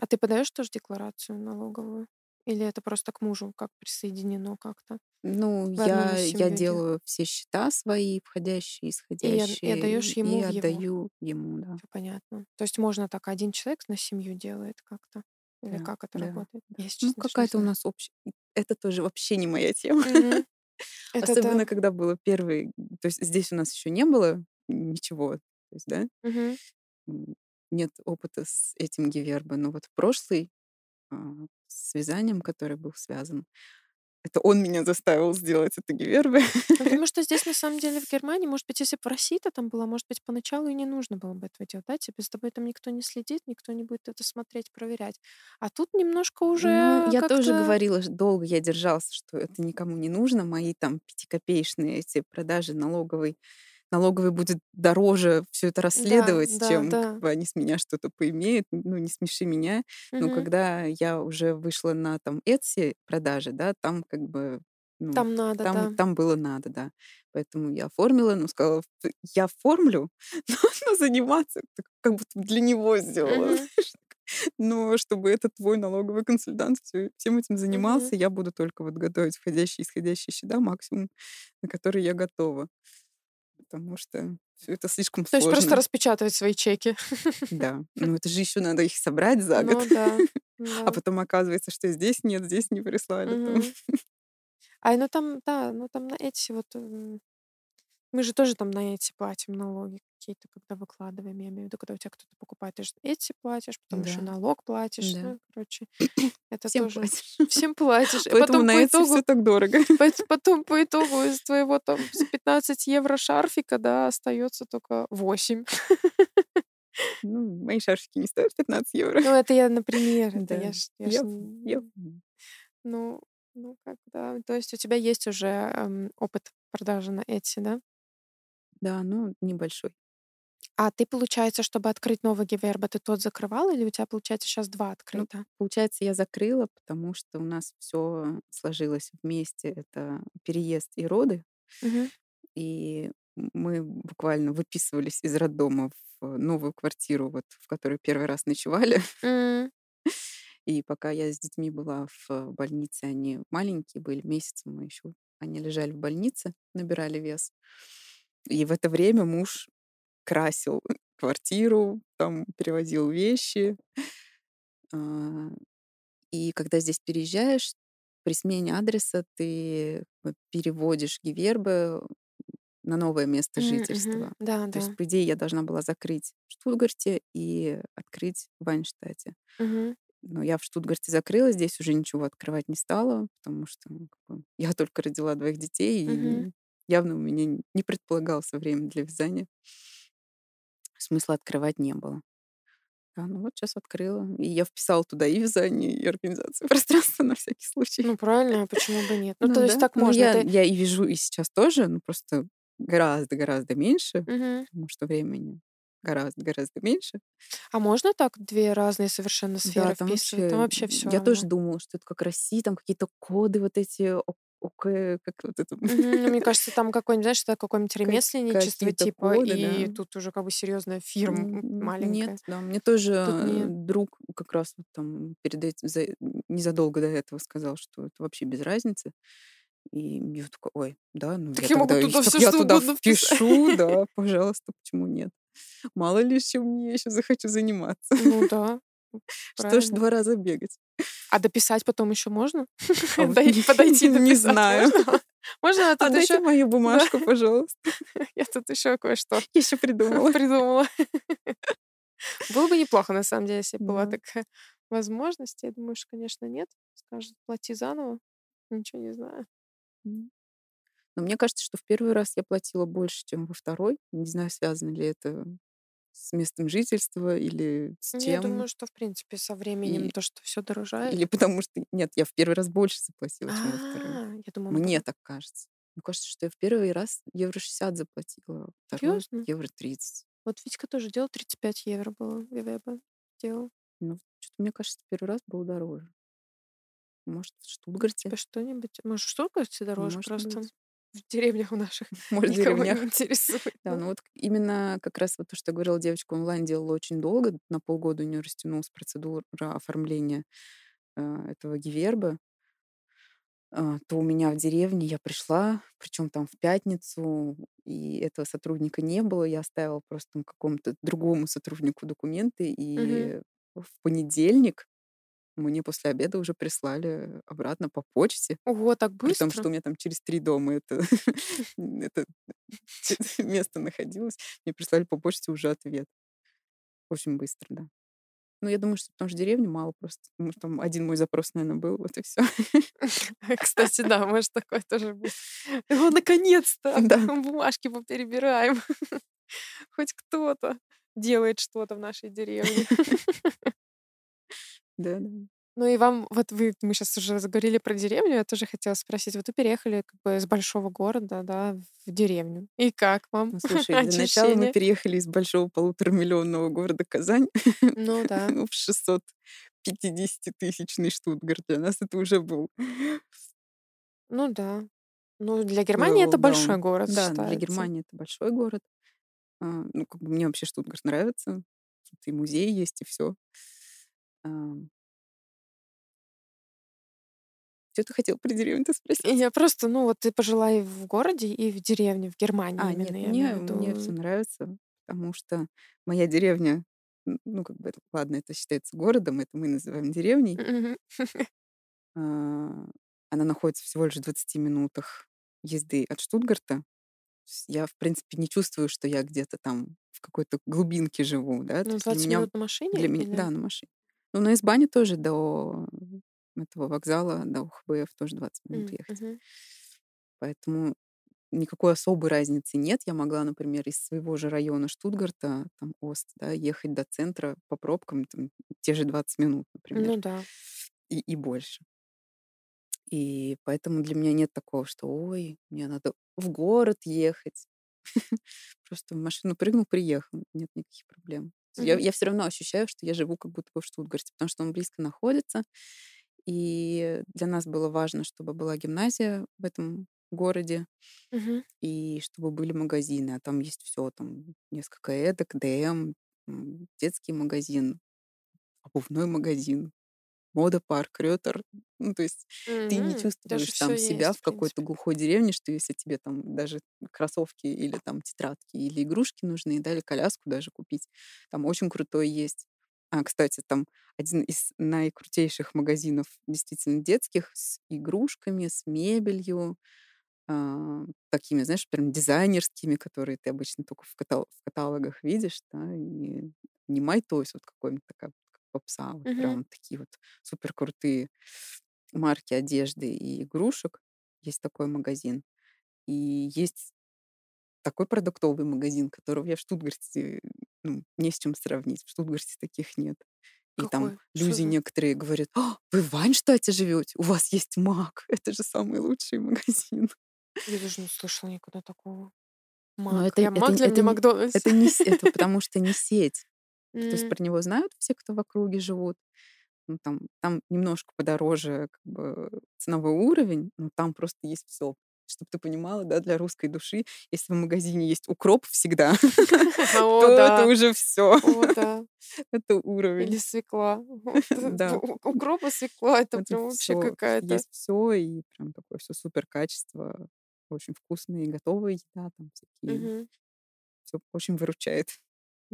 А ты подаешь тоже декларацию налоговую? Или это просто к мужу как присоединено как-то? Ну, я, я делаю все счета свои, входящие, И, исходящие, и отдаешь и ему в его. отдаю ему, да. Все понятно. То есть можно так, один человек на семью делает как-то? Или Да, как это да, работает? Я Ну, какая-то у нас общая... Это тоже вообще не моя тема. <laughs> Это Особенно, да. когда было первый... То есть здесь у нас еще не было ничего, то есть, да, м, нет опыта с этим гивербо. Но вот прошлый а, с вязанием, который был связан, это он меня заставил сделать это гивербы. Ну, потому <laughs> что здесь, на самом деле, в Германии, может быть, если бы в России это там было, может быть, поначалу и не нужно было бы этого делать, да? Тебе с тобой там никто не следит, никто не будет это смотреть, проверять. А тут немножко уже Ну, я тоже говорила, долго я держался, что это никому не нужно. Мои там пятикопеечные эти продажи налоговой налоговый будет дороже все это расследовать, да, чем да. как бы они с меня что-то поимеют. Ну, не смеши меня. Но Мгм. когда я уже вышла на там Etsy продажи, да, там как бы ну, Там надо, да. там, там было надо, да. Поэтому я оформила, ну, сказала, «Т- я оформлю, <laughs> но, но заниматься как будто для него сделала. Так. Но чтобы этот твой налоговый консультант всё- всем этим занимался, я буду только вот готовить входящие и исходящие счета максимум, на которые я готова. Потому что все это слишком То есть просто сложно. распечатывать свои чеки. Да. <laughs> Ну это же еще надо их собрать за год. Ну да, А да. потом оказывается, что здесь нет, здесь не прислали. там. Мгм. А, ну там, да, ну там на эти вот... Мы же тоже там на эти платим налоги какие-то, когда выкладываем. Я имею в виду, когда у тебя кто-то покупает, ты же эти платишь, потом еще Да. налог платишь. Да. Ну, короче, <coughs> это Всем тоже... платишь. <laughs> Всем платишь. Поэтому потом на по итогу все так дорого. <laughs> Пот- <laughs> Потом по итогу из твоего там за 15 евро шарфика, да, остается только 8. Ну, мои шарфики не стоят 15 евро. Ну, это я, например, Да. я я Я, ну, ну, как, да. То есть у тебя есть уже эм, опыт продажи на Etsy, да? Да, ну, небольшой. А ты, получается, чтобы открыть новый Гиверба, ты тот закрывал, или у тебя, получается, сейчас два Ну, открыто? получается, я закрыла, потому что у нас все сложилось вместе. Это переезд и роды. Мгм. И мы буквально выписывались из роддома в новую квартиру, вот, в которой первый раз ночевали. М, <laughs> И пока я с детьми была в больнице, они маленькие были, месяцем мы еще, они лежали в больнице, набирали вес. И в это время муж красил <laughs> квартиру, там перевозил вещи. А, И когда здесь переезжаешь, при смене адреса ты э, переводишь Гивербе на новое место жительства. мгм. Да, То есть, да. по идее, я должна была закрыть в Штутгарте и открыть в Вайнштадте. Мгм. Но я в Штутгарте закрыла, здесь уже ничего открывать не стала, потому что ну, я <laughs> только родила двоих детей, Мгм. и явно у меня не предполагался время для вязания. Смысла открывать не было. Да, ну вот сейчас открыла. И я вписала туда и вязание, и организацию <laughs> пространства на всякий случай. Ну, правильно, а почему бы нет? Ну, Ну то есть да. так Ну, можно. я, Ты... я и вяжу и сейчас тоже, но просто гораздо-гораздо меньше, Мгм. потому что времени гораздо-гораздо меньше. А можно так две разные совершенно сферы Да, там вписывать? Там вообще вообще, все я тоже думала, что это как Россия, там какие-то коды вот эти, ОК, как вот это, Ну, мне <laughs> кажется, там какой-нибудь, знаешь, это какое-нибудь ремесленничество типа, коды, и да. тут уже как бы серьезная фирма маленькая. Нет, да, мне тоже э, друг как раз вот там перед этим, за- незадолго до этого сказал, что это вообще без разницы. И я такая, ой, да, ну Так я я могу тогда, туда всё, я что туда вписать. впишу, да, <laughs> пожалуйста, почему нет? Мало ли, чем мне еще захочу заниматься. Ну да, <laughs> Что ж два раза бегать? А дописать потом еще можно? <laughs> А <laughs> Подойти не знаю. можно? А тут Отдайте еще... мою бумажку, пожалуйста. Я тут еще кое-что Я еще придумала. придумала. Было бы неплохо, на самом деле, если бы была Да. такая возможность. Я думаю, что, конечно, нет. Скажут, плати заново. Ничего не знаю. Но мне кажется, что в первый раз я платила больше, чем во второй. Не знаю, связано ли это с местом жительства или с Ну, Я чем. думаю, что, в принципе, со временем И- то, что все дорожает. Или потому что... Нет, я в первый раз больше заплатила, чем во второй. А, я думала, Мне так кажется. Мне кажется, что я в первый раз евро 60 заплатила, а второй Серьезно? евро 30. Вот Витька тоже делал 35 евро было. ГВБ делал. Ну, что-то мне кажется, первый раз был дороже. Может, в Штутгарте? Типа что-нибудь. Может, что кажется дороже Может просто быть. В деревнях у наших <laughs> Может, никого деревнях. не интересует. Да, ну вот именно как раз вот то, что я говорила, девочка онлайн делала очень долго, на полгода у нее растянулась процедура оформления э, этого гиверба, а, то у меня в деревне я пришла, причем там в пятницу, и этого сотрудника не было, я оставила просто какому-то другому сотруднику документы, и в понедельник мне после обеда уже прислали обратно по почте. Ого, так При том, что быстро? у меня там через три дома это, <laughs> <laughs> это место находилось. Мне прислали по почте уже ответ. Очень быстро, да. Ну, я думаю, что потому что деревни мало просто. Потому что там один мой запрос, наверное, был, вот и все. <laughs> Кстати, да, может такое тоже быть. О, наконец-то! Да. Бумажки поперебираем. Хоть кто-то делает что-то в нашей деревне. Да, да. Ну и вам, вот вы, мы сейчас уже заговорили про деревню, я тоже хотела спросить. Вот вы переехали как бы из большого города, да, в деревню. И как вам Ну, <laughs> слушай, для начала мы переехали из большого полуторамиллионного города Казань Ну да. <laughs> в 650-тысячный Штутгарт. Для нас это уже был Ну да. Ну, для Германии это большой город Да, для считается. Германии это большой город. А, Ну, как бы мне вообще Штутгарт нравится. Тут и музей есть, и все. Что ты хотел про деревню-то И спросить? Я просто, ну вот ты пожила и в городе, и в деревне, в Германии А, именно, нет, мне, имею в мне все виду. нравится, потому что моя деревня, ну, как бы, это- ладно, это считается городом, это мы называем деревней. <laughs> А, Она находится всего лишь в 20 минутах езды от Штутгарта. Я, в принципе, не чувствую, что я где-то там в какой-то глубинке живу, да. Ну, есть для 20 меня, минут на машине для меня, или? да, на машине. Ну, на Избане тоже до этого вокзала, до УХБФ тоже 20 минут ехать. мгм. Поэтому никакой особой разницы нет. Я могла, например, из своего же района Штутгарта, там, Ост, да, ехать до центра по пробкам там, те же 20 минут, например, Ну да. и, и больше. И поэтому для меня нет такого, что, ой, мне надо в город ехать. <laughs> Просто в машину прыгнул, приехал. Нет никаких проблем. Есть Я, я все равно ощущаю, что я живу как будто бы в Штутгарте, потому что он близко находится. И для нас было важно, чтобы была гимназия в этом городе, Мгм. и чтобы были магазины. А там есть все, там несколько эдак, ДМ, детский магазин, обувной магазин, мода-парк, Рётер. Ну, то есть ты не. Даже чувствуешь все там себя есть, в какой-то глухой деревне, что если тебе там даже кроссовки или там тетрадки или игрушки нужны, да, или коляску даже купить, там очень крутой есть. А, кстати, там один из наикрутейших магазинов действительно детских с игрушками, с мебелью, а, такими, знаешь, прям дизайнерскими, которые ты обычно только в, катал- в каталогах видишь, да, и не Toys, вот какой-нибудь такая попса, вот Мгм. прям такие вот супер крутые марки одежды и игрушек. Есть такой магазин. И есть такой продуктовый магазин, которого я в Штутгарте, ну, не с чем сравнить. В Штутгарте таких нет. И там Какой? Что люди за? некоторые говорят, «А, вы в Вайнштадте живете? У вас есть Мак. <laughs> Это же самый лучший магазин. Я даже не слышала никогда такого. Но Мак. это, Я это, не- для это, Макдональдс. это не это <laughs> потому что не сеть. То есть про него знают все, кто в округе живут. Ну, там, там немножко подороже как бы, ценовой уровень, но там просто есть все. Чтобы ты понимала, да, для русской души, если в магазине есть укроп всегда, <laughs> <laughs> то это уже все. <laughs> Это Или уровень. свекла. Вот, э, Укроп и свекла это прям вообще какая-то. Есть все, и прям такое все супер качество. Очень вкусная и готовая еда, там всякие. Все очень выручает.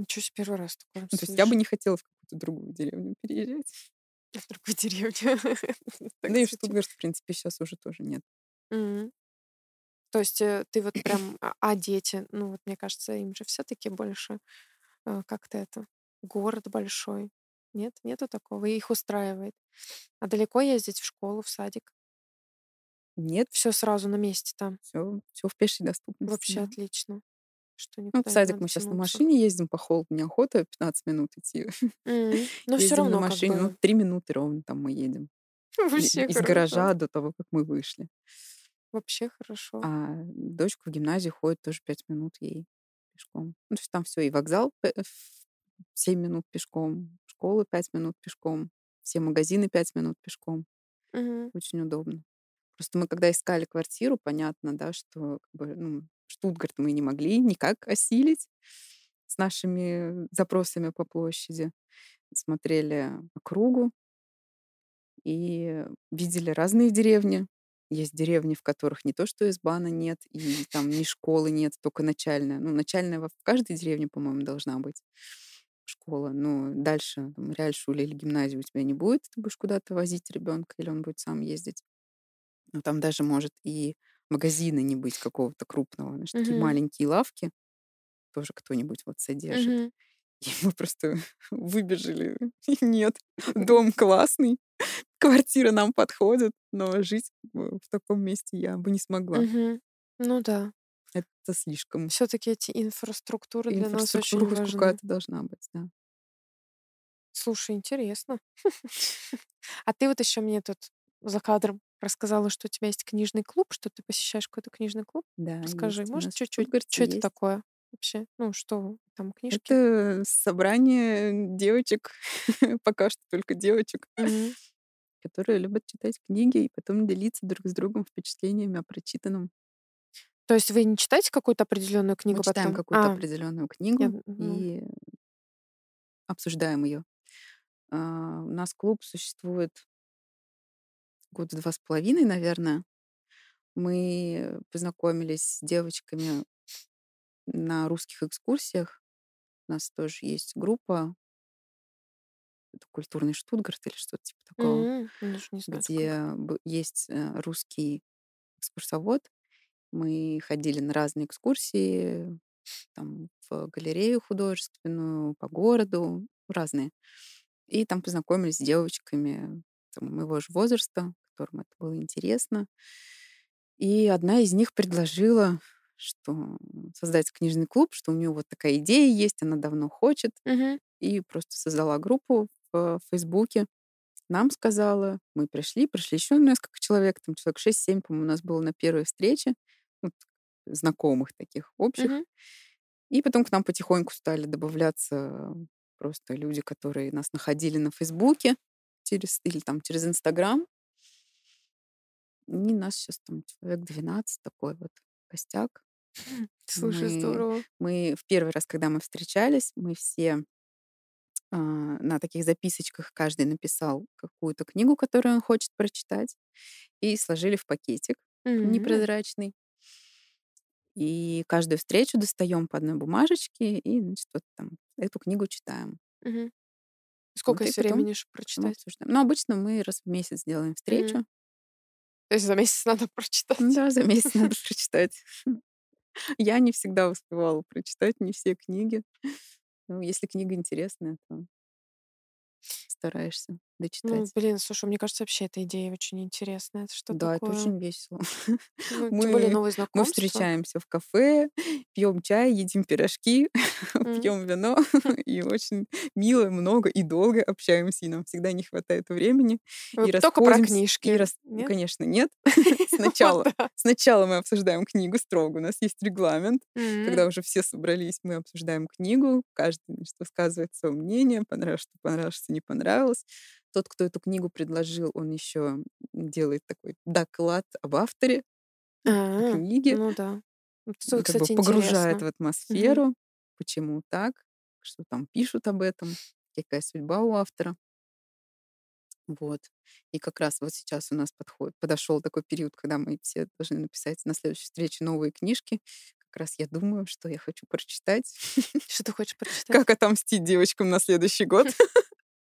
Ничего себе, первый раз такое Ну, то есть я бы не хотела в какую-то другую деревню переезжать. <laughs> В другую деревню. <laughs> Да и в. Штутгарт, в принципе, сейчас уже тоже нет. То есть э, ты вот прям, а а дети, ну вот мне кажется, им же все-таки больше э, как-то это, город большой. Нет, нету такого, и их устраивает. А далеко ездить в школу, в садик? Нет, Все сразу на месте там. все, все в пешей доступности. Вообще да. отлично. Что Ну, в никуда не садик надо мы сейчас на машине ездим по холоду, неохота 15 минут идти. <laughs> Но все на равно как машине, ну, бы 3 минуты ровно там мы едем. <laughs> Вообще Из гаража до того, как мы вышли. Вообще хорошо. А дочка в гимназию ходит тоже 5 минут ей пешком. Ну, то есть там все, и вокзал 7 минут пешком, школа 5 минут пешком, все магазины 5 минут пешком. Мгм. Очень удобно. Просто мы когда искали квартиру, понятно, да, что как бы, ну, Штутгарт мы не могли никак осилить с нашими запросами по площади. Смотрели округу и видели разные деревни. Есть деревни, в которых не то, что избана нет, и там ни школы нет, только начальная. Ну, начальная в каждой деревне, по-моему, должна быть школа. Но дальше там, реальшуле или гимназию у тебя не будет. Ты будешь куда-то возить ребенка, или он будет сам ездить. Но там даже может и магазина не быть какого-то крупного. Знаешь, такие Мгм. маленькие лавки тоже кто-нибудь вот содержит. Мгм. <laughs> И мы просто <laughs> выбежали. И <laughs> Нет, дом классный, квартира нам подходит, но жить в таком месте я бы не смогла. Мгм. Ну да. Это слишком. Все-таки эти инфраструктуры для нас очень важны. какая-то должна быть, да. Слушай, интересно. А ты вот еще мне тут за кадром рассказала, что у тебя есть книжный клуб, что ты посещаешь какой-то книжный клуб. Да. У может, чуть-чуть, что это такое вообще? Ну, что там, книжки? Это собрание девочек, <laughs> пока что только девочек, которые любят читать книги и потом делиться друг с другом впечатлениями о прочитанном. То есть вы не читаете какую-то определенную книгу Мы читаем потом? какую-то А, определенную я, книгу ну, и обсуждаем ее. У нас клуб существует года два с половиной, наверное. Мы познакомились с девочками на русских экскурсиях. У нас тоже есть группа, это культурный Штутгарт или что-то типа такого, не знаю, где есть э, русский экскурсовод. Мы ходили на разные экскурсии, там в галерею художественную, по городу, разные. И там познакомились с девочками там, моего же возраста, которым это было интересно. И одна из них предложила, что создать книжный клуб, что у нее вот такая идея есть, она давно хочет, Мгм. и просто создала группу в Фейсбуке. Нам сказала, мы пришли, пришли еще несколько человек, там человек 6-7, по-моему, у нас было на первой встрече, вот, знакомых таких общих. Мгм. И потом к нам потихоньку стали добавляться просто люди, которые нас находили на Фейсбуке через, или там через Инстаграм. И нас сейчас там человек 12, такой вот костяк. Слушай, Мы, здорово. мы в первый раз, когда мы встречались, мы все а, на таких записочках каждый написал какую-то книгу, которую он хочет прочитать, и сложили в пакетик М. непрозрачный. И каждую встречу достаем по одной бумажечке и, значит, вот там эту книгу читаем. Мгм. Сколько Вот, времени, потом прочитать? Но обычно мы раз в месяц делаем встречу. Мгм. То есть за месяц надо <laughs> прочитать. Да, за месяц надо <laughs> прочитать. Я не всегда успевала прочитать не все книги. Ну, если книга интересная, то стараешься Ну, дочитать. блин, слушай, мне кажется, вообще эта идея очень интересная. Это что Да, это такое? очень весело. <laughs> Ну, тем более Мы, новые мы знакомства. встречаемся в кафе, пьем чай, едим пирожки, <laughs> М. пьем вино <laughs> и очень мило, много и долго общаемся. И нам всегда не хватает времени. Вы И только про расходимся. И книжки, рас... нет? Конечно, нет. Вот Сначала, да. сначала мы обсуждаем книгу строго. У нас есть регламент. Когда М. уже все собрались, мы обсуждаем книгу. Каждый значит, высказывает свое мнение. Понравилось, что понравилось, что не понравилось. Тот, кто эту книгу предложил, он еще делает такой доклад об авторе А, книги. ну да. Это, как бы кстати, погружает в интересно. Мгм. атмосферу, почему так, что там пишут об этом, какая судьба у автора. Вот. И как раз вот сейчас у нас подходит, подошел такой период, когда мы все должны написать на следующей встрече новые книжки. Как раз я думаю, что я хочу прочитать. Что ты хочешь <laughs> прочитать? Как отомстить девочкам на следующий год.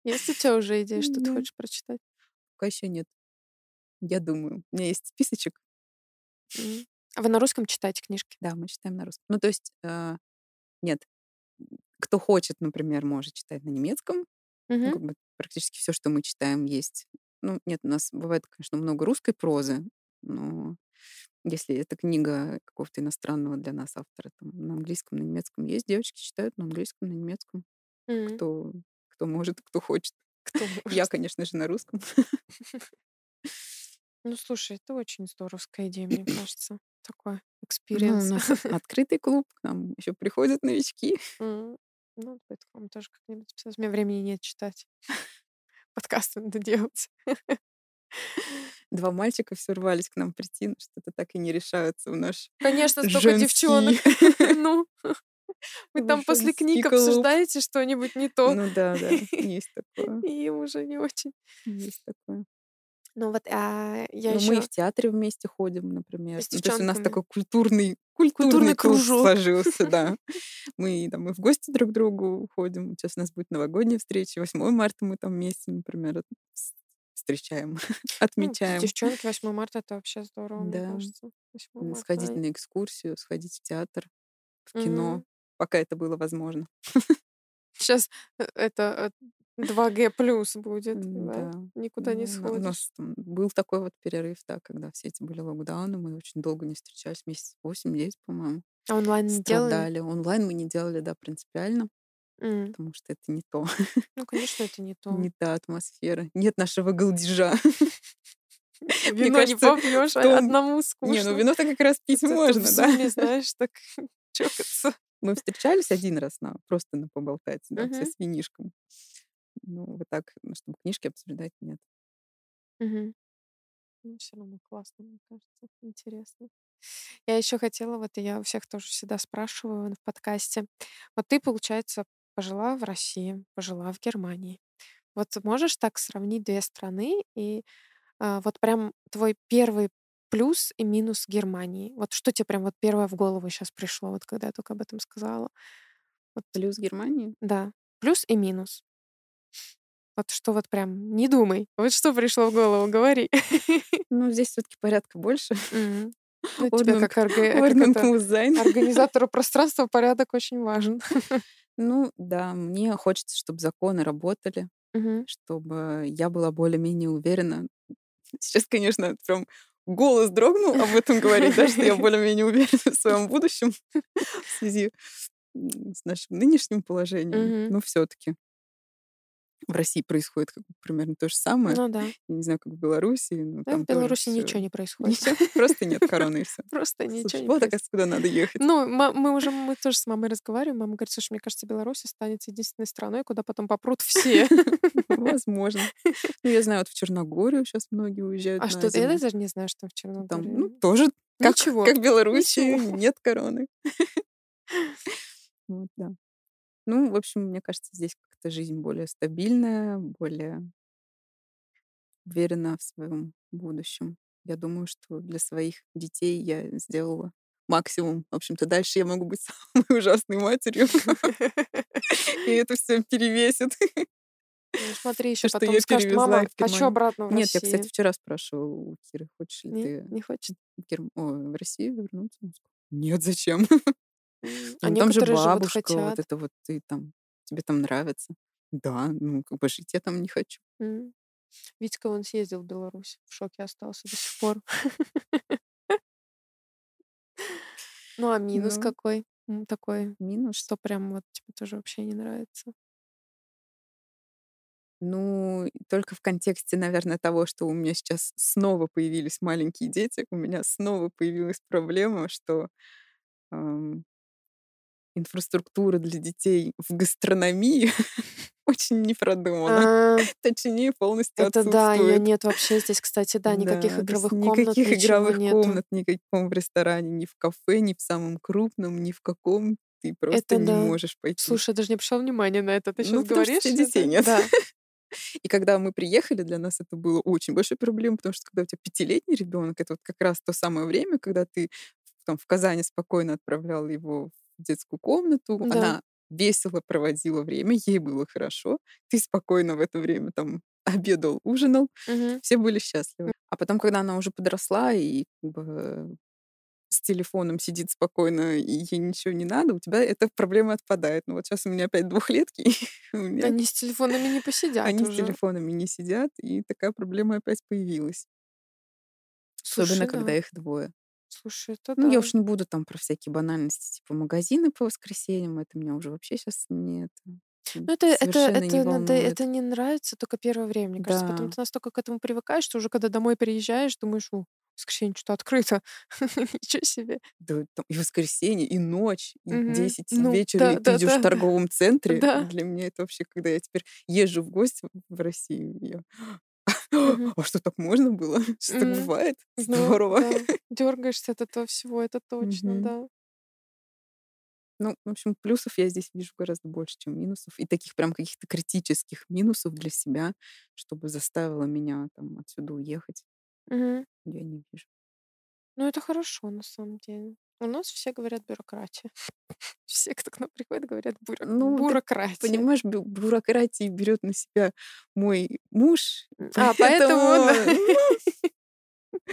Есть у тебя уже идея, что ты хочешь прочитать? Пока еще нет. Я думаю. У меня есть списочек. А вы на русском читаете книжки? Да, мы читаем на русском. Ну, то есть, э, нет. Кто хочет, например, может читать на немецком. Ну, Мгм. как бы практически все, что мы читаем, есть. Ну, нет, у нас бывает, конечно, много русской прозы, но если это книга какого-то иностранного для нас автора, там, на английском, на немецком есть, девочки читают на английском, на немецком. М. Кто, кто может, кто хочет. Кто <laughs> Я, может? конечно же, на русском. <laughs> Ну, слушай, это очень здоровская идея, мне <laughs> кажется. Такой Ну, у experience. нас открытый клуб, к нам еще приходят новички. М. Ну, вам тоже как-нибудь. У меня времени нет читать. Подкасты надо делать. Два мальчика все рвались к нам прийти, но что-то так и не решаются в наш Конечно, столько девчонок. женский, Ну, <laughs> вы там после книг обсуждаете что-нибудь не то. Ну да, да, <laughs> есть такое, И уже не очень. есть такое. Ну вот, а я Ну, мы и еще в театре вместе ходим, например. с Ну, то есть у нас такой культурный, Культурный культурный кружок. сложился, да. <laughs> Мы там и в гости друг к другу ходим. Сейчас у нас будет новогодняя встреча. 8 марта мы там вместе, например, встречаем, Ну, отмечаем. девчонки, 8 марта это вообще здорово, мне Да. кажется. 8 М, марта. Сходить на экскурсию, сходить в театр, в кино. Пока это было возможно. Сейчас это э, 2G плюс будет, да? Да. Никуда не на- У нас был такой вот перерыв, да, когда все эти были локдауны, мы очень долго не встречались, месяц 8-10, по-моему. А онлайн не делали? Онлайн мы не делали, да, принципиально, М, потому что это не то, Ну, конечно, это не <laughs> то. не та атмосфера. Нет нашего галдежа. <laughs> Мне Вино не попьешь, одному Не, скучно. ну вино-то как раз пить можно, да. зуме, знаешь, так <laughs> чокаться. Мы встречались один раз на просто на поболтать, да, все с винишком. Ну, вот так, ну, чтобы книжки обсуждать, нет. Ну, все равно классно, мне кажется, интересно. Я еще хотела, вот я у всех тоже всегда спрашиваю в подкасте. Вот ты, получается, пожила в России, пожила в Германии. Вот можешь так сравнить две страны и а, вот прям твой первый плюс и минус Германии? Вот что тебе прям вот первое в голову сейчас пришло, вот когда я только об этом сказала? Вот, Плюс Германии. да, плюс и минус. Вот что вот прям не думай. Вот что пришло в голову, говори. <laughs> Ну, здесь все-таки порядка больше. <laughs> Ну, тебе как, орга- sein. <laughs> организатору пространства порядок очень важен. Ну, да, мне хочется, чтобы законы работали, чтобы я была более-менее уверена. Сейчас, конечно, прям голос дрогнул об этом говорить, да, что я <laughs> более-менее уверена в своем будущем <laughs> в связи с нашим нынешним положением. Но все-таки в России происходит как бы примерно то же самое. Ну да. Я не знаю, как в Беларуси. Но Да, там в Беларуси ничего не <laughs> происходит. Ничего, просто нет короны и все. <laughs> Просто ничего не вот, оказывается, куда надо ехать. Ну, мы уже, мы тоже с мамой разговариваем. Мама говорит, слушай, мне кажется, Беларусь останется единственной страной, куда потом попрут все. <laughs> Возможно. Ну, я знаю, вот в Черногорию сейчас многие уезжают А что, я даже не знаю, что в Там, Черногории. ну, тоже как, Ничего, как в Беларуси, ничего. нет короны. Вот, да. Ну, в общем, мне кажется, здесь как-то жизнь более стабильная, более уверена в своем будущем. Я думаю, что для своих детей я сделала максимум. В общем-то, дальше я могу быть <laughs> самой ужасной матерью. <laughs> И это все перевесит. Ну, смотри, еще То, что потом скажет, мама, хочу Германию». обратно в Нет, я, Россию. кстати, вчера спрашивала у Киры, хочешь ли Нет, ты не хочет. в, Герм- ой, в Россию вернуться? Нет, зачем? <laughs> Ну, А там же бабушка, вот хотят. это вот ты там, тебе там нравится. Да, ну, как бы жить я там не хочу. М. Витька, он съездил в Беларусь. В шоке остался до сих пор. <laughs> Ну, а минус Ну. какой? Такой, Минус. что прям вот тебе тоже вообще не нравится. Ну, только в контексте, наверное, того, что у меня сейчас снова появились маленькие дети, у меня снова появилась проблема, что инфраструктура для детей в гастрономии <laughs> очень не. А, <laughs> Точнее, полностью Это да, ее отсутствует. нет вообще здесь, кстати, да, никаких игровых комнат, никаких игровых комнат, никаком в ресторане, ни в кафе, ни в самом крупном, ни в каком ты просто Это не да. можешь пойти. Слушай, я даже не обращала внимания на это. Ты Ну, сейчас потому что у говоришь? детей это- нет. Да. <laughs> И когда мы приехали, для нас это было очень большой проблемой, потому что когда у тебя пятилетний ребенок, это вот как раз то самое время, когда ты там в Казани спокойно отправлял его в детскую комнату, Да. она весело проводила время, ей было хорошо, ты спокойно в это время там <laughs> обедал, ужинал, Мгм. все были счастливы. А потом, когда она уже подросла и как бы с телефоном сидит спокойно, и ей ничего не надо, у тебя эта проблема отпадает. Ну вот сейчас у меня опять двухлетки, <laughs> меня Они с телефонами не посидят они с уже. телефонами не сидят, и такая проблема опять появилась. Слушай, Особенно, когда да. их двое. Слушай, это Ну, я да. уж не буду там про всякие банальности, типа магазины по воскресеньям, это меня уже вообще сейчас не это, м, Ну, это, это, совершенно не это, надо, это не нравится только первое время, мне кажется. Потом Да. ты настолько к этому привыкаешь, что уже когда домой приезжаешь, думаешь, в воскресенье что-то открыто. <laughs> Ничего себе. Да, там и воскресенье, и ночь, и Мгм. 10 Ну, вечера, да, и ты да, идешь да, в да. <laughs> торговом центре. Да. Для меня это вообще, когда я теперь езжу в гости в Россию, я... А что, так можно было? <laughs> Что так бывает? Ну, Здорово. Дергаешься <laughs> от этого всего, это точно, да. Ну, в общем, плюсов я здесь вижу гораздо больше, чем минусов. И таких прям каких-то критических минусов для себя, чтобы заставило меня там отсюда уехать, Мгм. я не вижу. Ну, это хорошо, на самом деле. У нас все говорят бюрократия. <laughs> Все, кто к нам приходит, говорят бюро- Ну, ты бюрократия. Понимаешь, бю- бюрократии берет на себя мой муж. <laughs> А, поэтому... да. <laughs>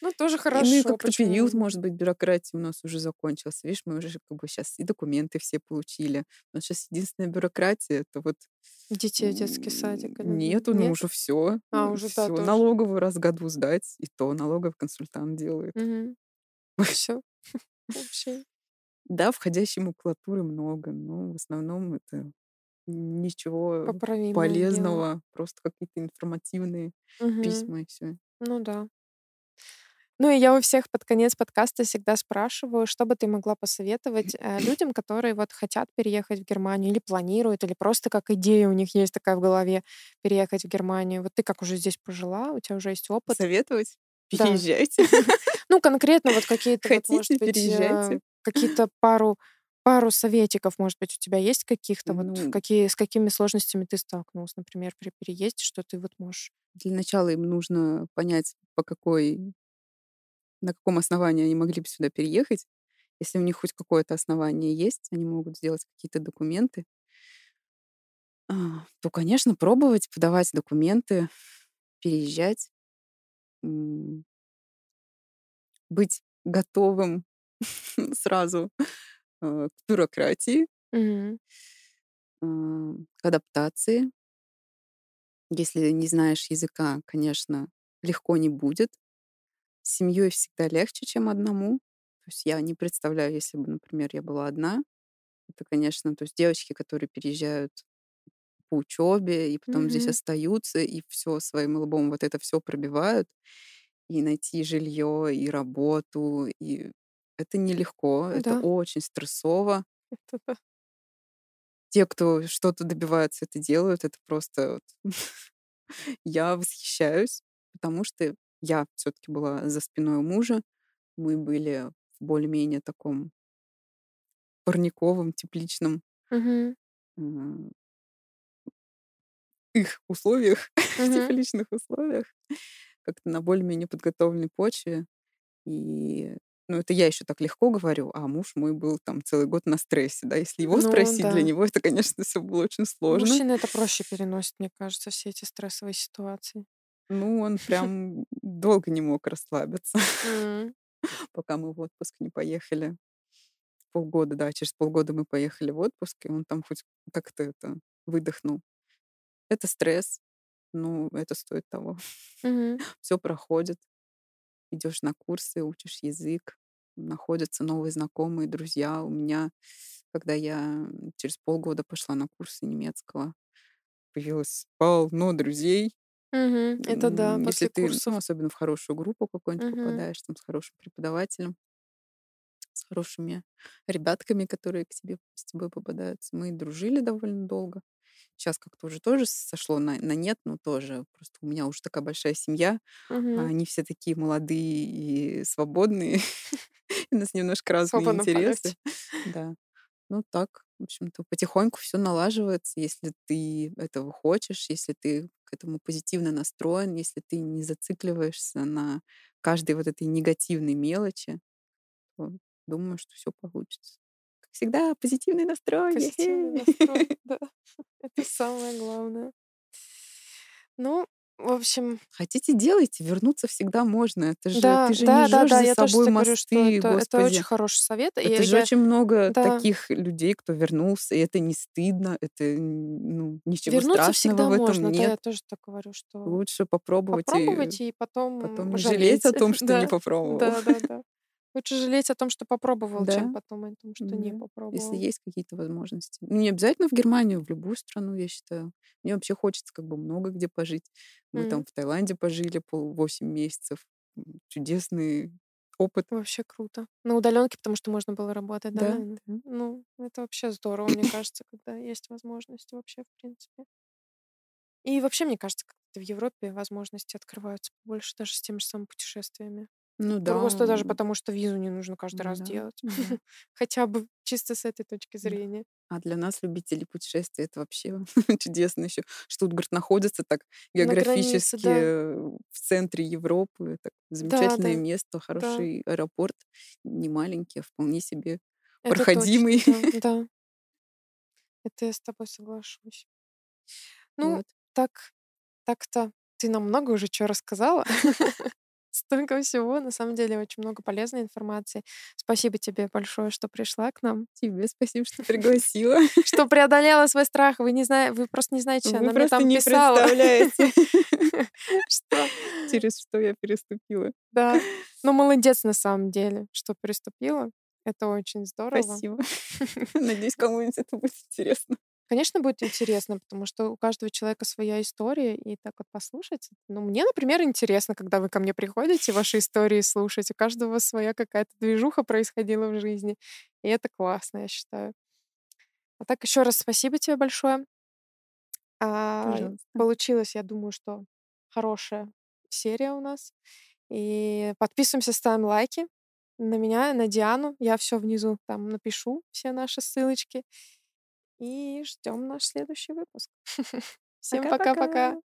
ну, Ну, тоже И, ну и хорошо, как-то почему период, может быть, бюрократии у нас уже закончился. Видишь, мы уже как бы сейчас и документы все получили. У нас сейчас единственная бюрократия, это вот Детей в детский садик или нету, ну нет? уже все, А, уже да, все тоже. налоговый раз в году сдать, и то налоговый консультант делает. Все. Вообще. Да, входящей макулатуры много, но в основном это ничего Поправимое дело. полезного, просто какие-то информативные Мгм. письма и все. Ну да. Ну и я у всех под конец подкаста всегда спрашиваю, что бы ты могла посоветовать э, людям, которые вот хотят переехать в Германию или планируют, или просто как идея у них есть такая в голове переехать в Германию. Вот ты как уже здесь пожила, у тебя уже есть опыт. Советовать? Переезжайте. <laughs> Ну конкретно вот какие-то вот, Хотите, э, переезжайте. какие-то пару пару советиков, может быть, у тебя есть каких-то вот Ну, какие с какими сложностями ты столкнулась, например, при переезде, что ты вот можешь. для начала им нужно понять, по какой, на каком основании они могли бы сюда переехать. Если у них хоть какое-то основание есть, они могут сделать какие-то документы, а, то, конечно, пробовать, подавать документы, переезжать, м, быть готовым <laughs> сразу э, к бюрократии, Мгм. а, к адаптации. Если не знаешь языка, конечно, легко не будет. С семьей всегда легче, чем одному. То есть я не представляю, если бы, например, я была одна. Это, конечно, то есть девочки, которые переезжают по учебе и потом здесь Мгм. остаются и все своим лбом вот это все пробивают и найти жилье и работу и это нелегко, это Да, очень стрессово. это да. Те, кто что-то добивается, это делают, это просто <laughs> я восхищаюсь, потому что я все-таки была за спиной у мужа, мы были в более-менее таком парниковом, тепличном Мгм. Их условиях, <laughs> Мгм. тепличных условиях, как-то на более-менее подготовленной почве. И, ну, это я еще так легко говорю, а муж мой был там целый год на стрессе, да. Если его Ну спросить, для да. него это, конечно, все было очень сложно. Мужчины это проще переносят, мне кажется, все эти стрессовые ситуации. Ну, он <laughs> прям долго не мог расслабиться, <laughs> пока мы в отпуск не поехали. Полгода, да, через полгода мы поехали в отпуск, и он там хоть как-то это выдохнул. Это стресс, но это стоит того. Мгм. <laughs> Все проходит. Идешь на курсы, учишь язык, находятся новые знакомые, друзья. У меня, когда я через полгода пошла на курсы немецкого, появилось полно друзей. Мгм. Это да, Если после ты, ну, курсов. особенно в хорошую группу какую-нибудь Мгм. попадаешь, там, с хорошим преподавателем, с хорошими ребятками, которые к тебе с тобой попадаются. Мы дружили довольно долго. Сейчас как-то уже тоже сошло на, на нет, но тоже просто у меня уже такая большая семья, Мгм. они все такие молодые и свободные. <laughs> У нас немножко разные интересы. Да. Ну так, в общем-то, потихоньку все налаживается, если ты этого хочешь, если ты к этому позитивно настроен, если ты не зацикливаешься на каждой вот этой негативной мелочи, то думаю, что все получится. Всегда, позитивный настрой. Позитивный настрой, <laughs> да. Это самое главное. Ну, в общем, Хотите, делайте, вернуться всегда можно. Это же да, ты же не да, да, да, за я тоже собой тебе говорю, что мосты, это, это очень хороший совет. И Это же я, очень много да, таких людей, кто вернулся, и это не стыдно, это ну, ничего вернуться страшного всегда в этом можно, да, нет. я тоже так говорю, что Лучше попробовать и попробовать и потом потом не жалеть о том, что не <laughs> Да, попробовал. да, да, да. Лучше жалеть о том, что попробовал, чем Да, потом о том, что не да. Если попробовал. есть какие-то возможности. Ну, не обязательно в Германию, в любую страну, я считаю. Мне вообще хочется как бы много где пожить. Мы там М, в Таиланде пожили пол восемь месяцев. М, Чудесный опыт. Вообще круто. На удаленке, потому что можно было работать, да, Да, да. Ну, это вообще здорово, мне кажется, когда есть возможность вообще, в принципе. И вообще, мне кажется, как-то в Европе возможности открываются больше даже с теми же самыми путешествиями. Ну В Просто даже да, потому, что визу не нужно каждый раз да, делать. да, <laughs> Хотя бы чисто с этой точки да. зрения. А для нас, любителей путешествий, это вообще <laughs> чудесно еще. Штутгарт находится так <laughs> На границе, географически да. э, в центре Европы. Так, Да, замечательное да, место, да. хороший аэропорт. Не маленький, а вполне себе Это точно, проходимый. да, да. Это я с тобой соглашусь. Ну, Вот. так, так-то ты нам много уже чего рассказала. Столько всего. На самом деле очень много полезной информации. Спасибо тебе большое, что пришла к нам. Тебе спасибо, что <laughs> пригласила. Что преодолела свой страх. Вы не знаете, вы просто не знаете, Вы она мне просто там не писала. представляете, <laughs> <laughs> Что? через что я переступила. Да. Ну, молодец на самом деле, что приступила. Это очень здорово. Спасибо. Надеюсь, кому-нибудь это будет интересно. Конечно, будет интересно, потому что у каждого человека своя история, и так вот послушать. Ну, мне, например, интересно, когда вы ко мне приходите, ваши истории слушать. У каждого своя какая-то движуха происходила в жизни. И это классно, я считаю. А так, еще раз спасибо тебе большое. А, получилось, я думаю, что хорошая серия у нас. И подписываемся, ставим лайки на меня, на Диану. Я все внизу там напишу, все наши ссылочки. И ждем наш следующий выпуск. Всем Пока-пока.